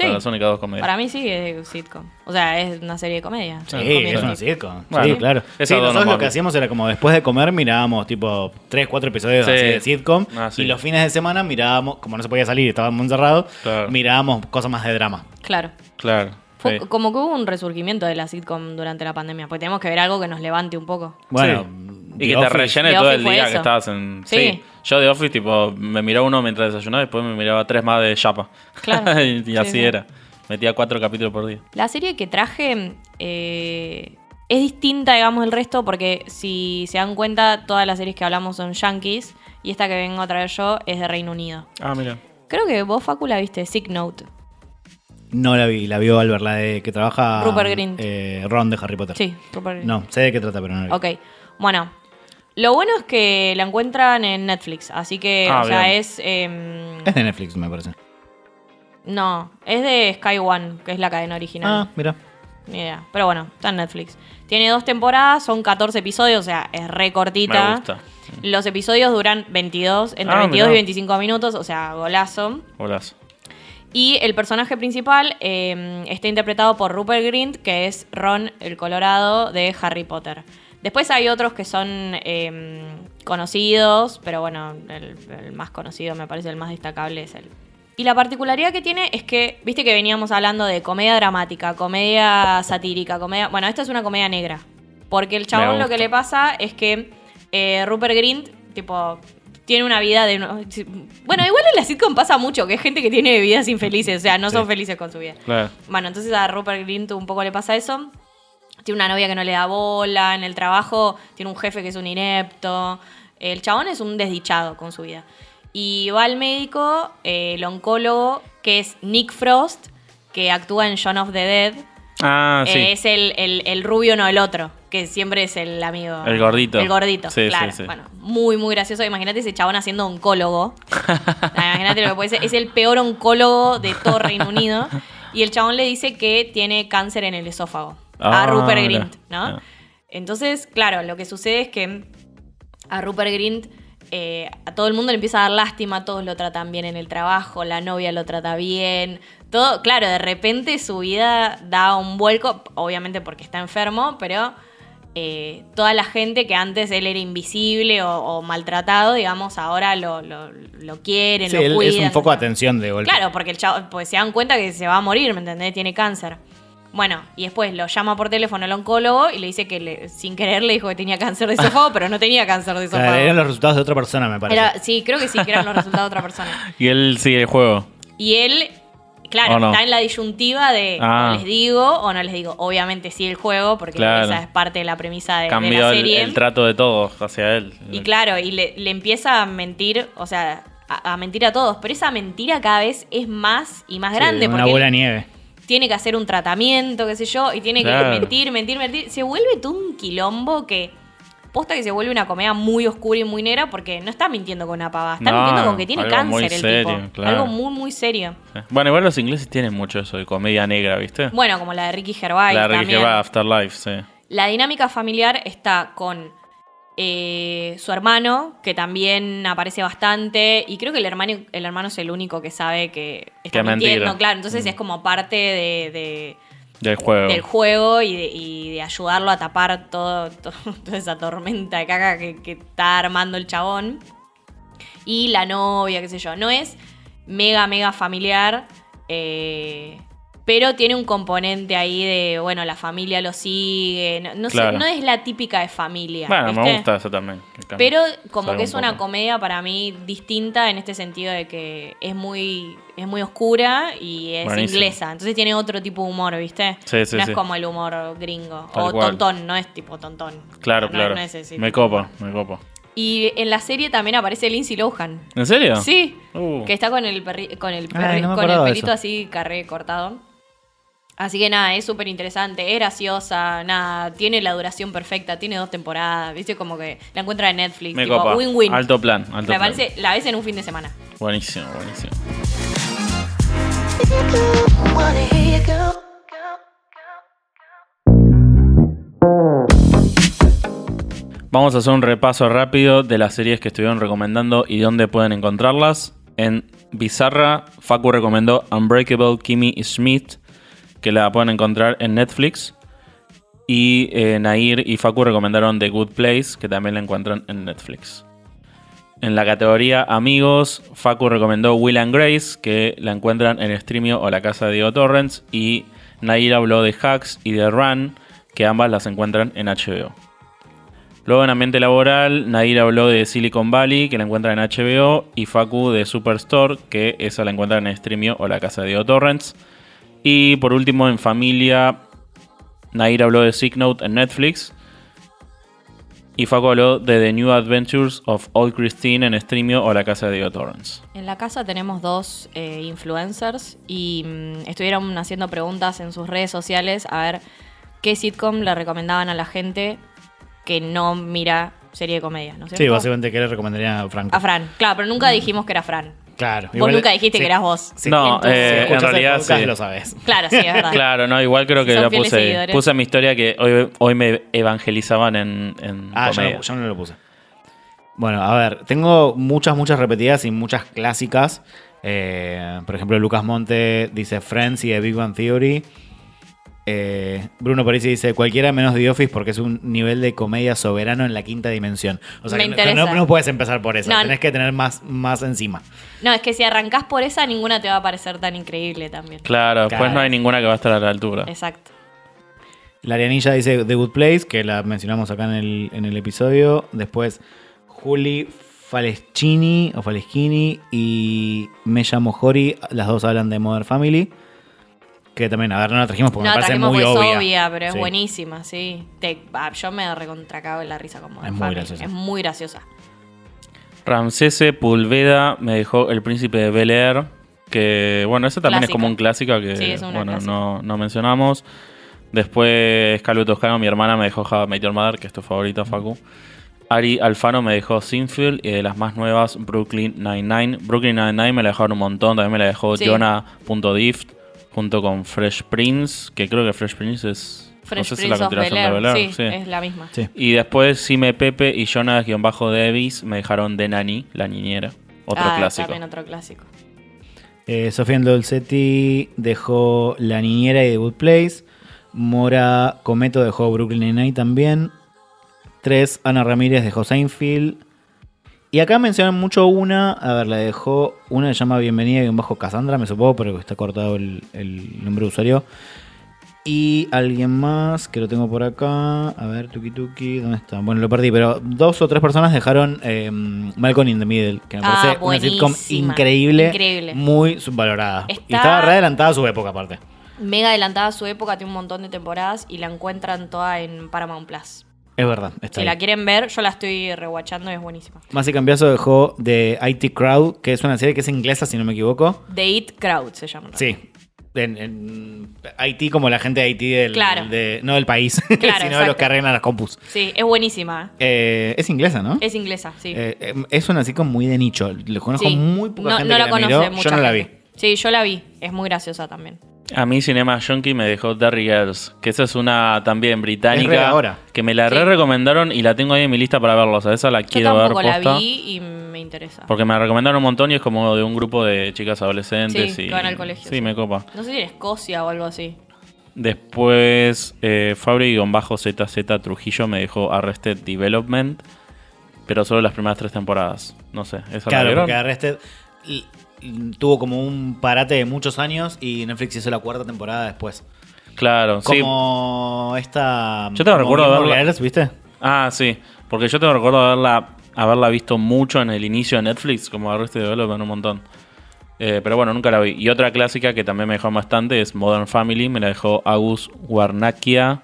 Sí. Para mí sí es sitcom. O sea, es una serie de comedia. Sí, Comedia. es una sitcom. Bueno, sí, claro. Sí, nosotros lo que hacíamos era como después de comer mirábamos tipo 3, 4 episodios Sí. así de sitcom. Ah, sí. Y los fines de semana mirábamos, como no se podía salir, estábamos encerrados, Claro. mirábamos cosas más de drama. Claro. Claro. Fue sí. como que hubo un resurgimiento de la sitcom durante la pandemia. Porque tenemos que ver algo que nos levante un poco. Bueno, Y que te rellene todo el día eso. que estabas en. Sí. Sí. Yo de Office, tipo, me miraba uno mientras desayunaba y después me miraba tres más de Chapa. Claro. y, y Sí, así sí. era. Metía cuatro capítulos por día. La serie que traje eh, es distinta, digamos, del resto, porque si se dan cuenta, todas las series que hablamos son yankees. Y esta que vengo a traer yo es de Reino Unido. Ah, mira. Creo que vos, Facu, la viste, Sick Note. No la vi, la vio Albert, la de que trabaja Rupert Grint. eh, Ron de Harry Potter. Sí, Rupert- No, sé de qué trata, pero no la vi. Ok, bueno. Lo bueno es que la encuentran en Netflix, así que, Ah, o sea, bien. es... em, Es de Netflix, me parece. no, es de Sky One, que es la cadena original. Ah, mira. Ni idea. Pero bueno, está en Netflix. Tiene dos temporadas, son 14 episodios, o sea, es re cortita. Me gusta. Los episodios duran 22, entre Ah, 22 mirá. y 25 minutos, o sea, golazo. Golazo. Y el personaje principal eh, está interpretado por Rupert Grint, que es Ron el Colorado de Harry Potter. Después hay otros que son eh, conocidos, pero bueno, el, el más conocido me parece el más destacable es él. Y la particularidad que tiene es que, viste que veníamos hablando de comedia dramática, comedia satírica, comedia... Bueno, esta es una comedia negra. Porque el chabón lo que le pasa es que eh, Rupert Grint, tipo, tiene una vida de... Bueno, igual en la sitcom pasa mucho, que es gente que tiene vidas infelices, o sea, no son Sí. felices con su vida. Claro. Bueno, entonces a Rupert Grint un poco le pasa eso. Tiene una novia que no le da bola, en el trabajo tiene un jefe que es un inepto. El chabón es un desdichado con su vida. Y va al médico, eh, el oncólogo, que es Nick Frost, que actúa en Shaun of the Dead. Ah, sí. Eh, es el, el- el rubio, no el otro, que siempre es el amigo. El gordito. El gordito, Sí, sí, claro. sí. Bueno, muy, muy gracioso. Imagínate ese chabón haciendo oncólogo. Imagínate lo que puede ser. Es el peor oncólogo de todo Reino Unido. Y el chabón le dice que tiene cáncer en el esófago. A Ah, Rupert mira. Grint, ¿no? Ah. Entonces, claro, lo que sucede es que a Rupert Grint eh, a todo el mundo le empieza a dar lástima, todos lo tratan bien en el trabajo, la novia lo trata bien, todo, claro, de repente su vida da un vuelco, obviamente porque está enfermo, pero eh, toda la gente que antes él era invisible o, o maltratado, digamos, ahora lo, lo, lo quieren, Sí, lo cuidan. es un foco de atención de golpe. Claro, porque el chavo, pues se dan cuenta que se va a morir, ¿me entendés? Tiene cáncer. Bueno, y después lo llama por teléfono al oncólogo y le dice que le- sin querer le dijo que tenía cáncer de esófago, pero no tenía cáncer de Claro, esófago. eran los resultados de otra persona, me parece. Era- sí, creo que sí, que eran los resultados de otra persona. Y él sigue el juego. Y él, claro, ¿O no? está en la disyuntiva de Ah. o les digo o no les digo. Obviamente sí el juego, porque Claro. esa es parte de la premisa de, la el, serie. el trato de todos hacia él. Y claro, y le, le empieza a mentir, o sea, a, a mentir a todos. Pero esa mentira cada vez es más y más Sí, grande. una porque bola de nieve. Tiene que hacer un tratamiento, qué sé yo, y tiene Claro. que mentir, mentir, mentir. Se vuelve todo un quilombo que. Posta que se vuelve una comedia muy oscura y muy negra porque no está mintiendo con una pavada, está No, mintiendo con que tiene algo muy cáncer el serio, tipo. claro. Algo muy, muy serio. Bueno, igual los ingleses tienen mucho eso de comedia negra, ¿viste? Bueno, como la de Ricky Gervais la Ricky también. Gervais Afterlife, sí. La dinámica familiar está con eh, su hermano, que también aparece bastante, y creo que el hermano, el hermano es el único que sabe que está Que mentira. mintiendo, claro, entonces Mm. es como parte de- de, Del juego. del juego y de, y de ayudarlo a tapar todo, todo- toda esa tormenta de caca que, que está armando el chabón. Y la novia, qué sé yo. No es mega, mega familiar. eh, Pero tiene un componente ahí de, bueno, la familia lo sigue. No, no sé, no es la típica de familia. Bueno, me gusta eso también. Pero como que es un una comedia para mí distinta en este sentido de que es muy, es muy oscura y es Buenísimo. inglesa. Entonces tiene otro tipo de humor, ¿viste? Sí, sí, no sí. es como el humor gringo. Tal o cual. tontón, no es tipo tontón. Claro, No- claro. no es ese me copa, me copa. Y en la serie también aparece Lindsay Lohan. ¿En serio? Sí. Uh. Que está con el, perri- con el, Ay, perri- no con el pelito eso. así carré cortado. Así que nada, es súper interesante, es graciosa, nada, tiene la duración perfecta, tiene dos temporadas, viste como que la encuentra en Netflix, Me tipo win-win. Alto plan, alto Me plan. parece, la ves en un fin de semana. Buenísimo, buenísimo. Vamos a hacer un repaso rápido de las series que estuvieron recomendando y dónde pueden encontrarlas. En Bizarra, Facu recomendó Unbreakable Kimmy Schmidt, que la pueden encontrar en Netflix. Y eh, Nair y Facu recomendaron The Good Place, que también la encuentran en Netflix. En la categoría Amigos, Facu recomendó Will and Grace, que la encuentran en Streamio o la casa de Diego Torrents. Y Nair habló de Hacks y de Run, que ambas las encuentran en HBO. Luego en ambiente laboral, Nair habló de Silicon Valley, que la encuentran en HBO, y Facu de Superstore, que esa la encuentran en Streamio o la casa de Diego Torrents. Y por último, en familia, Nair habló de Sick Note en Netflix. Y Facu habló de The New Adventures of Old Christine en Streamio o la casa de Diego Torrents. En la casa tenemos dos eh, influencers y mm, estuvieron haciendo preguntas en sus redes sociales a ver qué sitcom le recomendaban a la gente que no mira serie de comedia, ¿no es Sí, cierto? básicamente, ¿qué le recomendaría a Franco? A Fran, claro, pero nunca dijimos que era Fran. Claro. Vos nunca dijiste que eras vos. No, Entonces, eh, Si en el realidad podcast, sí. lo sabes. Claro, sí, es verdad. Claro, no, igual creo que Son la fieles puse, seguidores. puse mi historia que hoy, hoy me evangelizaban en, en Ah, yo comedia. no, yo no lo puse. Bueno, a ver, tengo muchas, muchas repetidas y muchas clásicas. Eh, por ejemplo, Lucas Monte dice Friends y The Big Bang Theory. Eh, Bruno Parisi dice cualquiera menos The Office porque es un nivel de comedia soberano en la quinta dimensión. O sea, Me que no- puedes empezar por esa, No, tenés que tener más, más encima. No, es que si arrancás por esa, ninguna te va a parecer tan increíble también. Claro, después Claro. no hay ninguna que va a estar a la altura. Exacto. La Arianilla dice The Good Place, que la mencionamos acá en el, en el episodio. Después Juli Faleschini o Faleschini y Me llamo Jori. Las dos hablan de Modern Family. Que también, a ver, no la trajimos porque no, me parece trajimos muy pues obvia. obvia, pero es Sí. buenísima, sí. Te- ah, yo me recontracago en la risa como Es muy graciosa. Es muy graciosa. Ramsese Pulveda me dejó El Príncipe de Bel Air, que bueno, ese también es como un clásico que Sí, bueno, clásica. no, no mencionamos. Después Calvo Toscano, mi hermana, me dejó How Mother, que es tu favorita, Facu. Ari Alfano me dejó Sinfield y de las más nuevas, Brooklyn Nine-Nine. Brooklyn Nine-Nine me la dejaron un montón, también me la dejó Sí. Jonah.dift junto con Fresh Prince, que creo que Fresh Prince es... Fresh no sé si Prince la of continuación de Bel Air. sí, es la misma. Sí. Y después Sime Pepe y Jonas-Davis me dejaron de Nani, la niñera. Otro Ah, clásico. También otro clásico. Eh, Sofía Dolcetti dejó La Niñera y The Good Place. Mora Cometo dejó Brooklyn Nine-Nine también. Tres, Ana Ramírez dejó Seinfeld. Y acá mencionan mucho una. A ver, la dejó. Una se llama Bienvenida y un bajo Cassandra, me supongo, pero está cortado el, el nombre de usuario. Y alguien más que lo tengo por acá. A ver, Tuki Tuki, ¿dónde está? Bueno, lo perdí, pero dos o tres personas dejaron eh, Malcolm in the Middle, que me Ah, parece una sitcom increíble, Increíble. muy subvalorada. Está- Y estaba re adelantada a su época, aparte. Mega adelantada a su época, tiene un montón de temporadas y la encuentran toda en Paramount Plus. Es verdad, está Si ahí. la quieren ver, yo la estoy rewatchando y es buenísima. Masi Cambiaso dejó de IT Crowd, que es una serie que es inglesa, si no me equivoco. The It Crowd se llama. Sí. En, en Haití como la gente de Haití del, Claro. de- no del país, Claro, sino de los que arreglan las compus. Sí, es buenísima. Eh, es inglesa, ¿no? Es inglesa, sí. Eh, eh, es una sitcom muy de nicho. Le conozco Sí. muy poca no, gente no que la la, conoce miró. Yo no la vi. Sí, yo la vi. Es muy graciosa también. A mí Cinema Junkie me dejó Derry Girls, que esa es una también Es británica. ahora. Que me la Sí. re recomendaron y la tengo ahí en mi lista para verla. O sea, esa la Yo quiero ver tampoco la posta. vi y me interesa. Porque me la recomendaron un montón y es como de un grupo de chicas adolescentes. Sí, y... que van al colegio, Sí, sí. me copa. No sé si en Escocia o algo así. Después, eh, Fabri-ZZ Trujillo me dejó Arrested Development, pero solo las primeras tres temporadas. No sé, ¿esa la Claro, vieron? porque Arrested tuvo como un parate de muchos años y Netflix hizo la cuarta temporada después. Claro, sí. Como esta. Yo tengo recuerdo Gilmore verla- Girls, ¿viste? Ah, sí. Porque yo tengo recuerdo haberla, haberla visto mucho en el inicio de Netflix, como Arrested Development un montón. Eh, pero bueno, nunca la vi. Y otra clásica que también me dejó bastante es Modern Family. Me la dejó Agus Warnakia.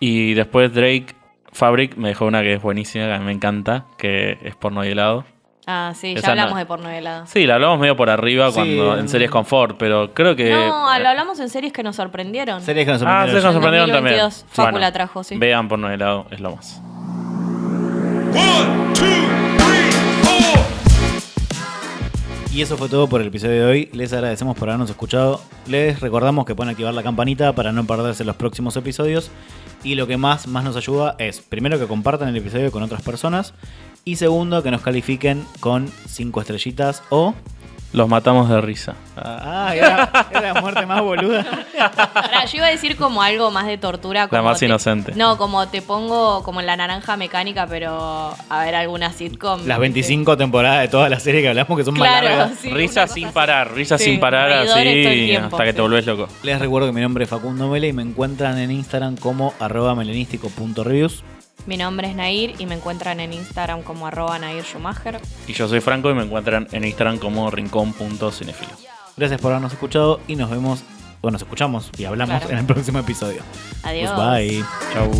Y después Drake Fabric me dejó una que es buenísima, que a mí me encanta, que es porno y helado. Ah, sí, Esa ya hablamos no. de porno helado. Sí, la hablamos medio por arriba Sí. cuando en series confort, pero creo que. No, lo hablamos en series que nos sorprendieron. Series que nos Ah, sorprendieron. series que nos En sorprendieron también. 2022, Facu la trajo, sí. Vean porno y helado, es lo más. One, two, three, four. Y eso fue todo por el episodio de hoy. Les agradecemos por habernos escuchado. Les recordamos que pueden activar la campanita para no perderse los próximos episodios. Y lo que más, más nos ayuda es, primero, que compartan el episodio con otras personas. Y segundo, que nos califiquen con 5 estrellitas o... Los matamos de risa. Ah, era, era la muerte más boluda. Yo iba a decir como algo más de tortura. Como más te- inocente. No, como te pongo como en la naranja mecánica, pero a ver alguna sitcom. Las 25 temporadas de toda la serie que hablamos que son más largas. sí, risa sin parar, risa Sí, sin parar así tiempo, hasta que sí. te volvés loco. Les recuerdo que mi nombre es Facundo Mele y me encuentran en Instagram como arroba melenístico.reviews. Mi nombre es Nair y me encuentran en Instagram como arroba Nair Schumacher. Y yo soy Franco y me encuentran en Instagram como rincón.cinefilo. Gracias por habernos escuchado y nos vemos, o nos escuchamos y hablamos Claro. en el próximo episodio. Adiós. Pues bye. Chau.